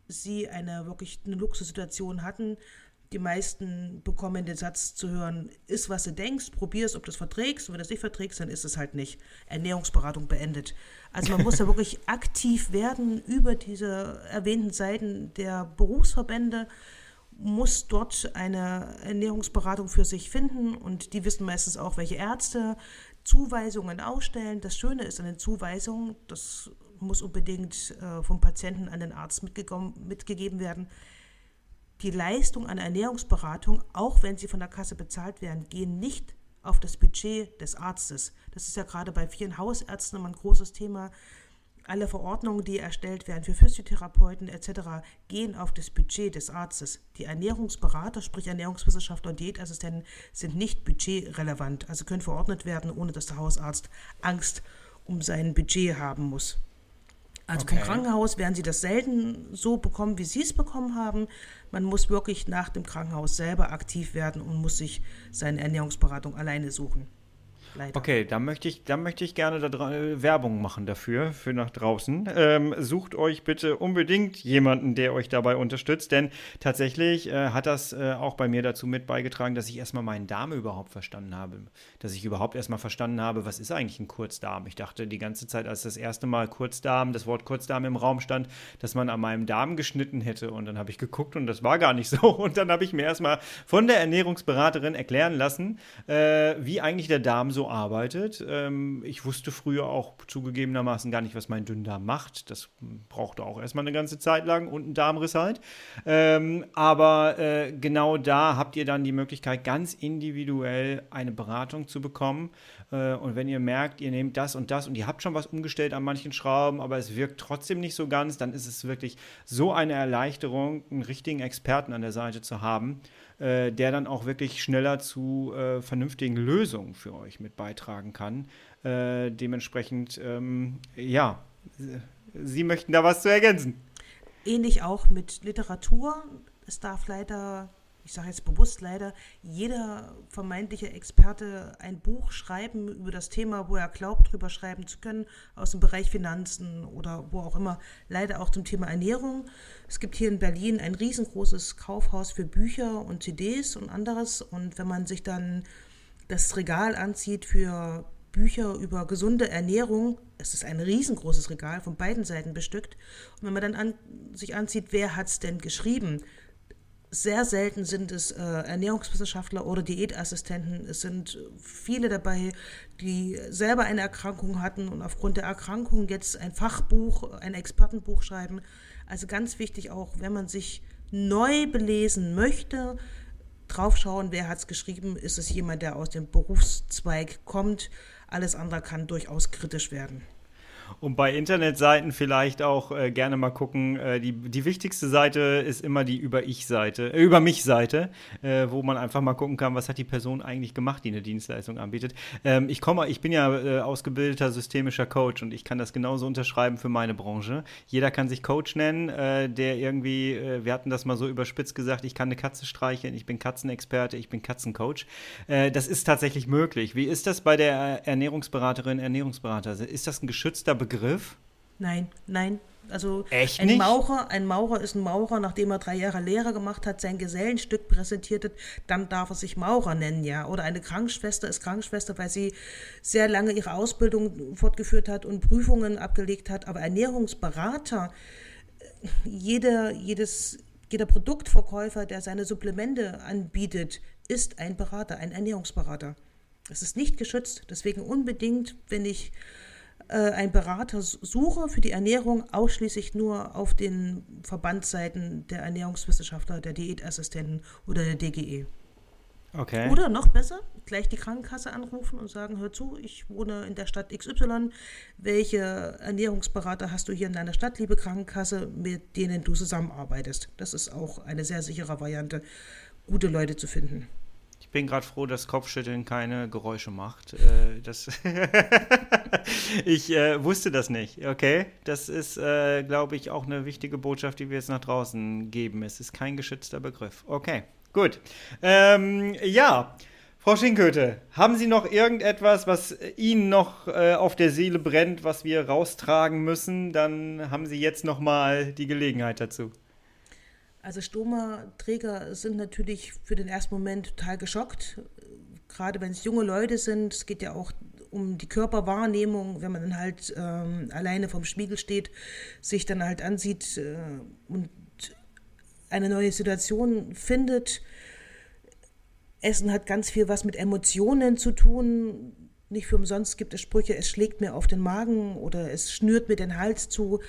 B: sie eine wirklich eine Luxussituation hatten, die meisten bekommen den Satz zu hören, ist was du denkst, probier es, ob du es verträgst. Und wenn du es nicht verträgst, dann ist es halt nicht. Ernährungsberatung beendet. Also man muss da wirklich aktiv werden über diese erwähnten Seiten der Berufsverbände, muss dort eine Ernährungsberatung für sich finden und die wissen meistens auch, welche Ärzte Zuweisungen ausstellen. Das Schöne ist an den Zuweisungen, das muss unbedingt äh, vom Patienten an den Arzt mitgegeben werden die Leistung einer Ernährungsberatung, auch wenn sie von der Kasse bezahlt werden, gehen nicht auf das Budget des Arztes. Das ist ja gerade bei vielen Hausärzten immer ein großes Thema. Alle Verordnungen, die erstellt werden für Physiotherapeuten etc., gehen auf das Budget des Arztes. Die Ernährungsberater, sprich Ernährungswissenschaftler und Diätassistenten, sind nicht budgetrelevant, also können verordnet werden, ohne dass der Hausarzt Angst um sein Budget haben muss. Also okay. vom Krankenhaus werden sie das selten so bekommen, wie sie es bekommen haben. Man muss wirklich nach dem Krankenhaus selber aktiv werden und muss sich seine Ernährungsberatung alleine suchen.
A: Leider. Okay, da möchte ich, da möchte ich gerne da, äh, Werbung machen dafür, für nach draußen. Ähm, sucht euch bitte unbedingt jemanden, der euch dabei unterstützt, denn tatsächlich äh, hat das äh, auch bei mir dazu mit beigetragen, dass ich erstmal meinen Darm überhaupt verstanden habe. Dass ich überhaupt erstmal verstanden habe, was ist eigentlich ein Kurzdarm. Ich dachte die ganze Zeit, als das erste Mal Kurzdarm, das Wort Kurzdarm im Raum stand, dass man an meinem Darm geschnitten hätte. Und dann habe ich geguckt und das war gar nicht so. Und dann habe ich mir erstmal von der Ernährungsberaterin erklären lassen, äh, wie eigentlich der Darm so arbeitet. Ähm, ich wusste früher auch zugegebenermaßen gar nicht, was mein Dünndarm macht. Das brauchte auch erstmal eine ganze Zeit lang und einen Darmriss halt. Ähm, aber äh, genau da habt ihr dann die Möglichkeit, ganz individuell eine Beratung zu bekommen. Äh, und wenn ihr merkt, ihr nehmt das und das und ihr habt schon was umgestellt an manchen Schrauben, aber es wirkt trotzdem nicht so ganz, dann ist es wirklich so eine Erleichterung, einen richtigen Experten an der Seite zu haben, äh, der dann auch wirklich schneller zu äh, vernünftigen Lösungen für euch mit beitragen kann. Äh, dementsprechend, ähm, ja, Sie möchten da was zu ergänzen.
B: Ähnlich auch mit Literatur. Es darf leider ich sage jetzt bewusst leider, jeder vermeintliche Experte ein Buch schreiben über das Thema, wo er glaubt, drüber schreiben zu können, aus dem Bereich Finanzen oder wo auch immer, leider auch zum Thema Ernährung. Es gibt hier in Berlin ein riesengroßes Kaufhaus für Bücher und CDs und anderes. Und wenn man sich dann das Regal anzieht für Bücher über gesunde Ernährung. Es ist ein riesengroßes Regal, von beiden Seiten bestückt. Und wenn man dann an, sich anzieht, wer hat es denn geschrieben, sehr selten sind es äh, Ernährungswissenschaftler oder Diätassistenten. Es sind viele dabei, die selber eine Erkrankung hatten und aufgrund der Erkrankung jetzt ein Fachbuch, ein Expertenbuch schreiben. Also ganz wichtig auch, wenn man sich neu belesen möchte, draufschauen, wer hat es geschrieben, ist es jemand, der aus dem Berufszweig kommt. Alles andere kann durchaus kritisch werden.
A: Und bei Internetseiten vielleicht auch äh, gerne mal gucken. Äh, die, die wichtigste Seite ist immer die Über-Ich-Seite, äh, Über-Mich-Seite, äh, wo man einfach mal gucken kann, was hat die Person eigentlich gemacht, die eine Dienstleistung anbietet. Ähm, ich komme, ich bin ja äh, ausgebildeter systemischer Coach und ich kann das genauso unterschreiben für meine Branche. Jeder kann sich Coach nennen, äh, der irgendwie, wir hatten das mal so überspitzt gesagt, ich kann eine Katze streicheln, ich bin Katzenexperte, ich bin Katzencoach. das ist tatsächlich möglich. Wie ist das bei der Ernährungsberaterin, Ernährungsberater? Ist das ein geschützter Begriff?
B: Nein, nein. Also
A: Echt
B: ein
A: nicht?
B: Maurer, ein Maurer ist ein Maurer, nachdem er drei Jahre Lehre gemacht hat, sein Gesellenstück präsentiert hat, dann darf er sich Maurer nennen, ja. Oder eine Krankenschwester ist Krankenschwester, weil sie sehr lange ihre Ausbildung fortgeführt hat und Prüfungen abgelegt hat. Aber Ernährungsberater, jeder, jedes, jeder Produktverkäufer, der seine Supplemente anbietet, ist ein Berater, ein Ernährungsberater. Es ist nicht geschützt. Deswegen unbedingt, wenn ich äh, ein Berater suche für die Ernährung ausschließlich nur auf den Verbandsseiten der Ernährungswissenschaftler, der Diätassistenten oder der DGE.
A: Okay.
B: Oder noch besser, gleich die Krankenkasse anrufen und sagen, hör zu, ich wohne in der Stadt XY. Welche Ernährungsberater hast du hier in deiner Stadt, liebe Krankenkasse, mit denen du zusammenarbeitest? Das ist auch eine sehr sichere Variante, gute Leute zu finden.
A: Ich bin gerade froh, dass Kopfschütteln keine Geräusche macht. Äh, das ich äh, wusste das nicht, okay? Das ist, äh, glaube ich, auch eine wichtige Botschaft, die wir jetzt nach draußen geben. Es ist kein geschützter Begriff. Okay, gut. Ähm, ja. Frau Schinköte, haben Sie noch irgendetwas, was Ihnen noch äh, auf der Seele brennt, was wir raustragen müssen? Dann haben Sie jetzt noch mal die Gelegenheit dazu.
B: Also Stoma-Träger sind natürlich für den ersten Moment total geschockt, gerade wenn es junge Leute sind. Es geht ja auch um die Körperwahrnehmung, wenn man dann halt ähm, alleine vorm Spiegel steht, sich dann halt ansieht äh, und eine neue Situation findet. Essen hat ganz viel was mit Emotionen zu tun. Nicht für umsonst gibt es Sprüche, es schlägt mir auf den Magen oder es schnürt mir den Hals zu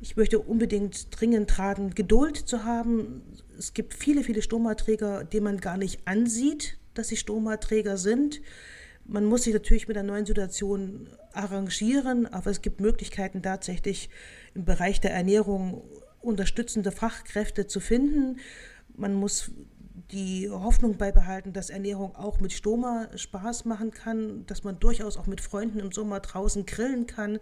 B: ich möchte unbedingt dringend raten, Geduld zu haben. Es gibt viele, viele Stomaträger, denen man gar nicht ansieht, dass sie Stomaträger sind. Man muss sich natürlich mit der neuen Situation arrangieren, aber es gibt Möglichkeiten tatsächlich im Bereich der Ernährung unterstützende Fachkräfte zu finden. Man muss die Hoffnung beibehalten, dass Ernährung auch mit Stoma Spaß machen kann, dass man durchaus auch mit Freunden im Sommer draußen grillen kann.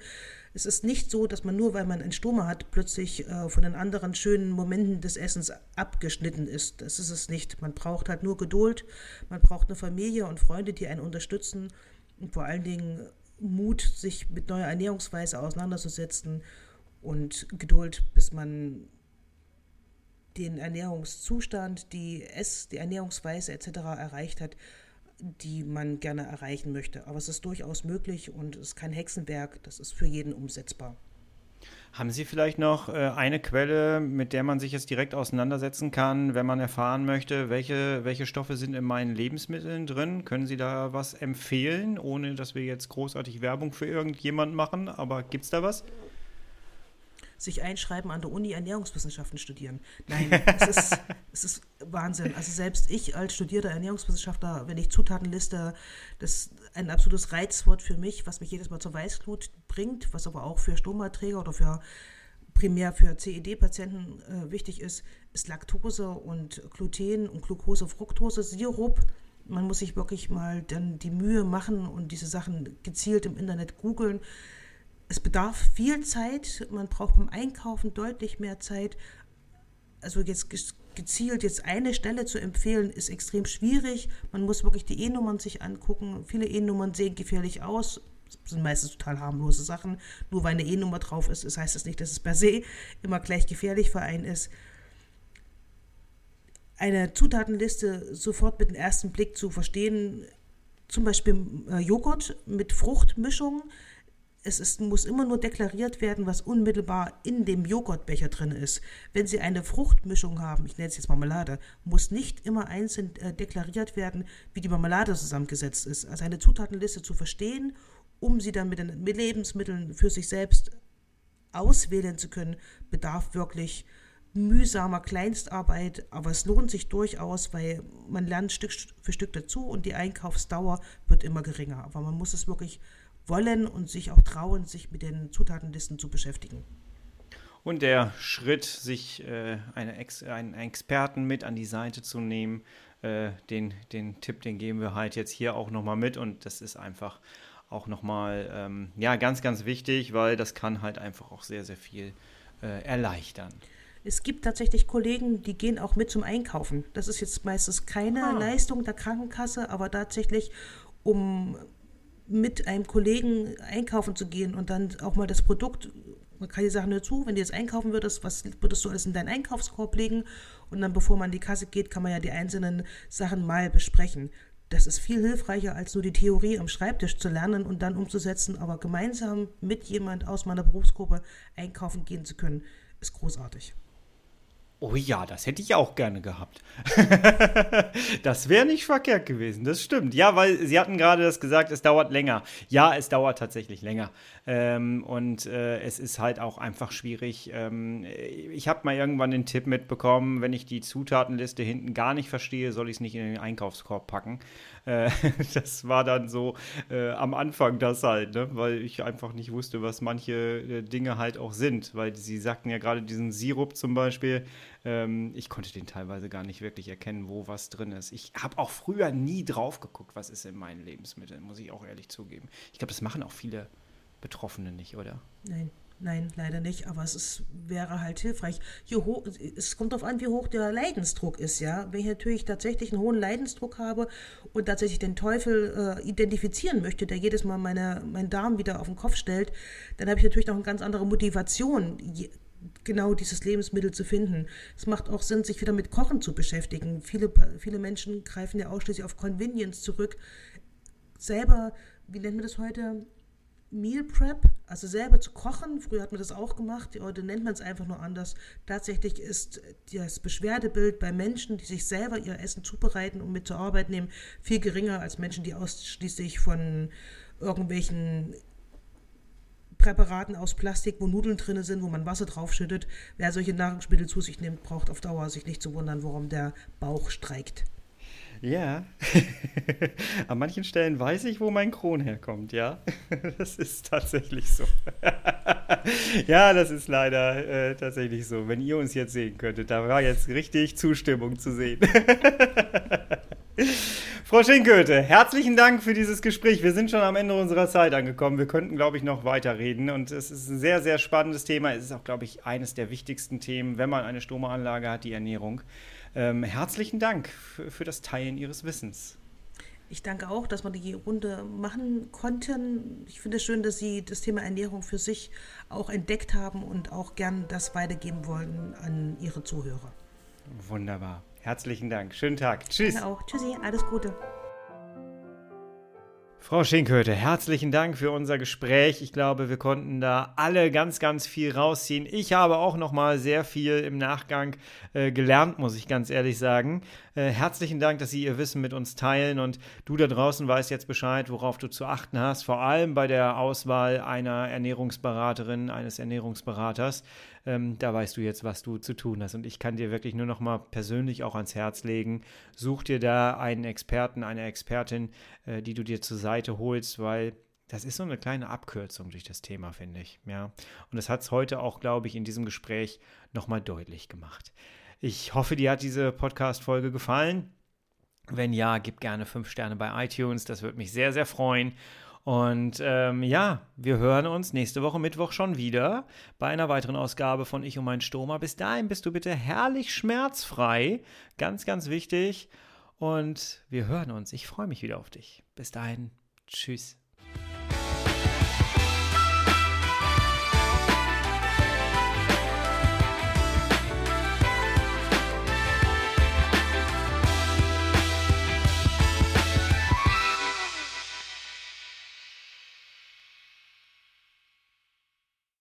B: Es ist nicht so, dass man nur, weil man ein Stoma hat, plötzlich äh, von den anderen schönen Momenten des Essens abgeschnitten ist. Das ist es nicht. Man braucht halt nur Geduld, man braucht eine Familie und Freunde, die einen unterstützen und vor allen Dingen Mut, sich mit neuer Ernährungsweise auseinanderzusetzen und Geduld, bis man den Ernährungszustand, die Ess-, die Ernährungsweise etc. erreicht hat, die man gerne erreichen möchte. Aber es ist durchaus möglich und es ist kein Hexenwerk, das ist für jeden umsetzbar.
A: Haben Sie vielleicht noch äh, eine Quelle, mit der man sich jetzt direkt auseinandersetzen kann, wenn man erfahren möchte, welche, welche Stoffe sind in meinen Lebensmitteln drin? Können Sie da was empfehlen, ohne dass wir jetzt großartig Werbung für irgendjemand machen? Aber gibt es da was?
B: Sich einschreiben an der Uni Ernährungswissenschaften studieren. Nein, es ist, es ist Wahnsinn. Also selbst ich als studierter Ernährungswissenschaftler, wenn ich Zutatenliste, das ist ein absolutes Reizwort für mich, was mich jedes Mal zur Weißglut bringt, was aber auch für Stomaträger oder für primär für CED-Patienten äh, wichtig ist, ist Laktose und Gluten und Glucose, Fructose, Sirup. Man muss sich wirklich mal dann die Mühe machen und diese Sachen gezielt im Internet googeln es bedarf viel Zeit, man braucht beim Einkaufen deutlich mehr Zeit. Also jetzt gezielt jetzt eine Stelle zu empfehlen, ist extrem schwierig. Man muss wirklich die E-Nummern sich angucken. Viele E-Nummern sehen gefährlich aus, sind meistens total harmlose Sachen. Nur weil eine E-Nummer drauf ist, heißt das nicht, dass es per se immer gleich gefährlich für einen ist. Eine Zutatenliste sofort mit dem ersten Blick zu verstehen, zum Beispiel äh, Joghurt mit Fruchtmischung, es ist, muss immer nur deklariert werden, was unmittelbar in dem Joghurtbecher drin ist. Wenn Sie eine Fruchtmischung haben, ich nenne es jetzt Marmelade, muss nicht immer einzeln äh, deklariert werden, wie die Marmelade zusammengesetzt ist. Also eine Zutatenliste zu verstehen, um sie dann mit den mit Lebensmitteln für sich selbst auswählen zu können, bedarf wirklich mühsamer Kleinstarbeit, aber es lohnt sich durchaus, weil man lernt Stück für Stück dazu und die Einkaufsdauer wird immer geringer. Aber man muss es wirklich wollen und sich auch trauen, sich mit den Zutatenlisten zu beschäftigen.
A: Und der Schritt, sich äh, eine Ex einen Experten mit an die Seite zu nehmen, äh, den, den Tipp, den geben wir halt jetzt hier auch nochmal mit. Und das ist einfach auch nochmal ähm, ja, ganz, ganz wichtig, weil das kann halt einfach auch sehr, sehr viel äh, erleichtern.
B: Es gibt tatsächlich Kollegen, die gehen auch mit zum Einkaufen. Das ist jetzt meistens keine ah. Leistung der Krankenkasse, aber tatsächlich, um mit einem Kollegen einkaufen zu gehen und dann auch mal das Produkt, man kann die Sachen nur zu, wenn du jetzt einkaufen würdest, was würdest du alles in deinen Einkaufskorb legen und dann bevor man an die Kasse geht, kann man ja die einzelnen Sachen mal besprechen. Das ist viel hilfreicher, als nur die Theorie am Schreibtisch zu lernen und dann umzusetzen, aber gemeinsam mit jemand aus meiner Berufsgruppe einkaufen gehen zu können, ist großartig.
A: Oh ja, das hätte ich auch gerne gehabt. das wäre nicht verkehrt gewesen, das stimmt. Ja, weil Sie hatten gerade das gesagt, es dauert länger. Ja, es dauert tatsächlich länger. Ähm, und äh, es ist halt auch einfach schwierig. Ähm, ich habe mal irgendwann den Tipp mitbekommen, wenn ich die Zutatenliste hinten gar nicht verstehe, soll ich es nicht in den Einkaufskorb packen. Äh, das war dann so äh, am Anfang das halt, ne? weil ich einfach nicht wusste, was manche äh, Dinge halt auch sind. Weil Sie sagten ja gerade diesen Sirup zum Beispiel. Ähm, ich konnte den teilweise gar nicht wirklich erkennen, wo was drin ist. Ich habe auch früher nie drauf geguckt, was ist in meinen Lebensmitteln, muss ich auch ehrlich zugeben. Ich glaube, das machen auch viele Betroffene nicht, oder?
B: Nein. Nein, leider nicht, aber es ist, wäre halt hilfreich. Hoch, es kommt darauf an, wie hoch der Leidensdruck ist, ja. Wenn ich natürlich tatsächlich einen hohen Leidensdruck habe und tatsächlich den Teufel äh, identifizieren möchte, der jedes Mal meine, meinen Darm wieder auf den Kopf stellt, dann habe ich natürlich noch eine ganz andere Motivation, je, genau dieses Lebensmittel zu finden. Es macht auch Sinn, sich wieder mit Kochen zu beschäftigen. Viele, viele Menschen greifen ja ausschließlich auf Convenience zurück. Selber, wie nennt man das heute? Meal Prep, also selber zu kochen. Früher hat man das auch gemacht, heute nennt man es einfach nur anders. Tatsächlich ist das Beschwerdebild bei Menschen, die sich selber ihr Essen zubereiten und mit zur Arbeit nehmen, viel geringer als Menschen, die ausschließlich von irgendwelchen Präparaten aus Plastik, wo Nudeln drin sind, wo man Wasser draufschüttet. Wer solche Nahrungsmittel zu sich nimmt, braucht auf Dauer sich nicht zu wundern, warum der Bauch streikt.
A: Ja, an manchen Stellen weiß ich, wo mein Kron herkommt, ja. Das ist tatsächlich so. ja, das ist leider äh, tatsächlich so. Wenn ihr uns jetzt sehen könntet, da war jetzt richtig Zustimmung zu sehen. Frau Schinkköte, herzlichen Dank für dieses Gespräch. Wir sind schon am Ende unserer Zeit angekommen. Wir könnten, glaube ich, noch weiterreden. Und es ist ein sehr, sehr spannendes Thema. Es ist auch, glaube ich, eines der wichtigsten Themen, wenn man eine Stromanlage hat, die Ernährung. Ähm, herzlichen Dank für, für das Teilen Ihres Wissens.
B: Ich danke auch, dass wir die Runde machen konnten. Ich finde es schön, dass Sie das Thema Ernährung für sich auch entdeckt haben und auch gern das weitergeben wollen an Ihre Zuhörer.
A: Wunderbar. Herzlichen Dank. Schönen Tag. Tschüss.
B: Danke auch. Tschüssi. Alles Gute.
A: Frau Schinköte, herzlichen Dank für unser Gespräch. Ich glaube, wir konnten da alle ganz, ganz viel rausziehen. Ich habe auch noch mal sehr viel im Nachgang äh, gelernt, muss ich ganz ehrlich sagen. Äh, herzlichen Dank, dass Sie Ihr Wissen mit uns teilen und du da draußen weißt jetzt Bescheid, worauf du zu achten hast, vor allem bei der Auswahl einer Ernährungsberaterin, eines Ernährungsberaters ähm, da weißt du jetzt, was du zu tun hast. Und ich kann dir wirklich nur noch mal persönlich auch ans Herz legen, such dir da einen Experten, eine Expertin, äh, die du dir zur Seite holst, weil das ist so eine kleine Abkürzung durch das Thema, finde ich. Ja. Und das hat es heute auch, glaube ich, in diesem Gespräch nochmal deutlich gemacht. Ich hoffe, dir hat diese Podcast-Folge gefallen. Wenn ja, gib gerne fünf Sterne bei iTunes. Das würde mich sehr, sehr freuen. Und ähm, ja, wir hören uns nächste Woche Mittwoch schon wieder bei einer weiteren Ausgabe von Ich und mein Stoma. Bis dahin bist du bitte herrlich schmerzfrei. Ganz, ganz wichtig. Und wir hören uns. Ich freue mich wieder auf dich. Bis dahin. Tschüss.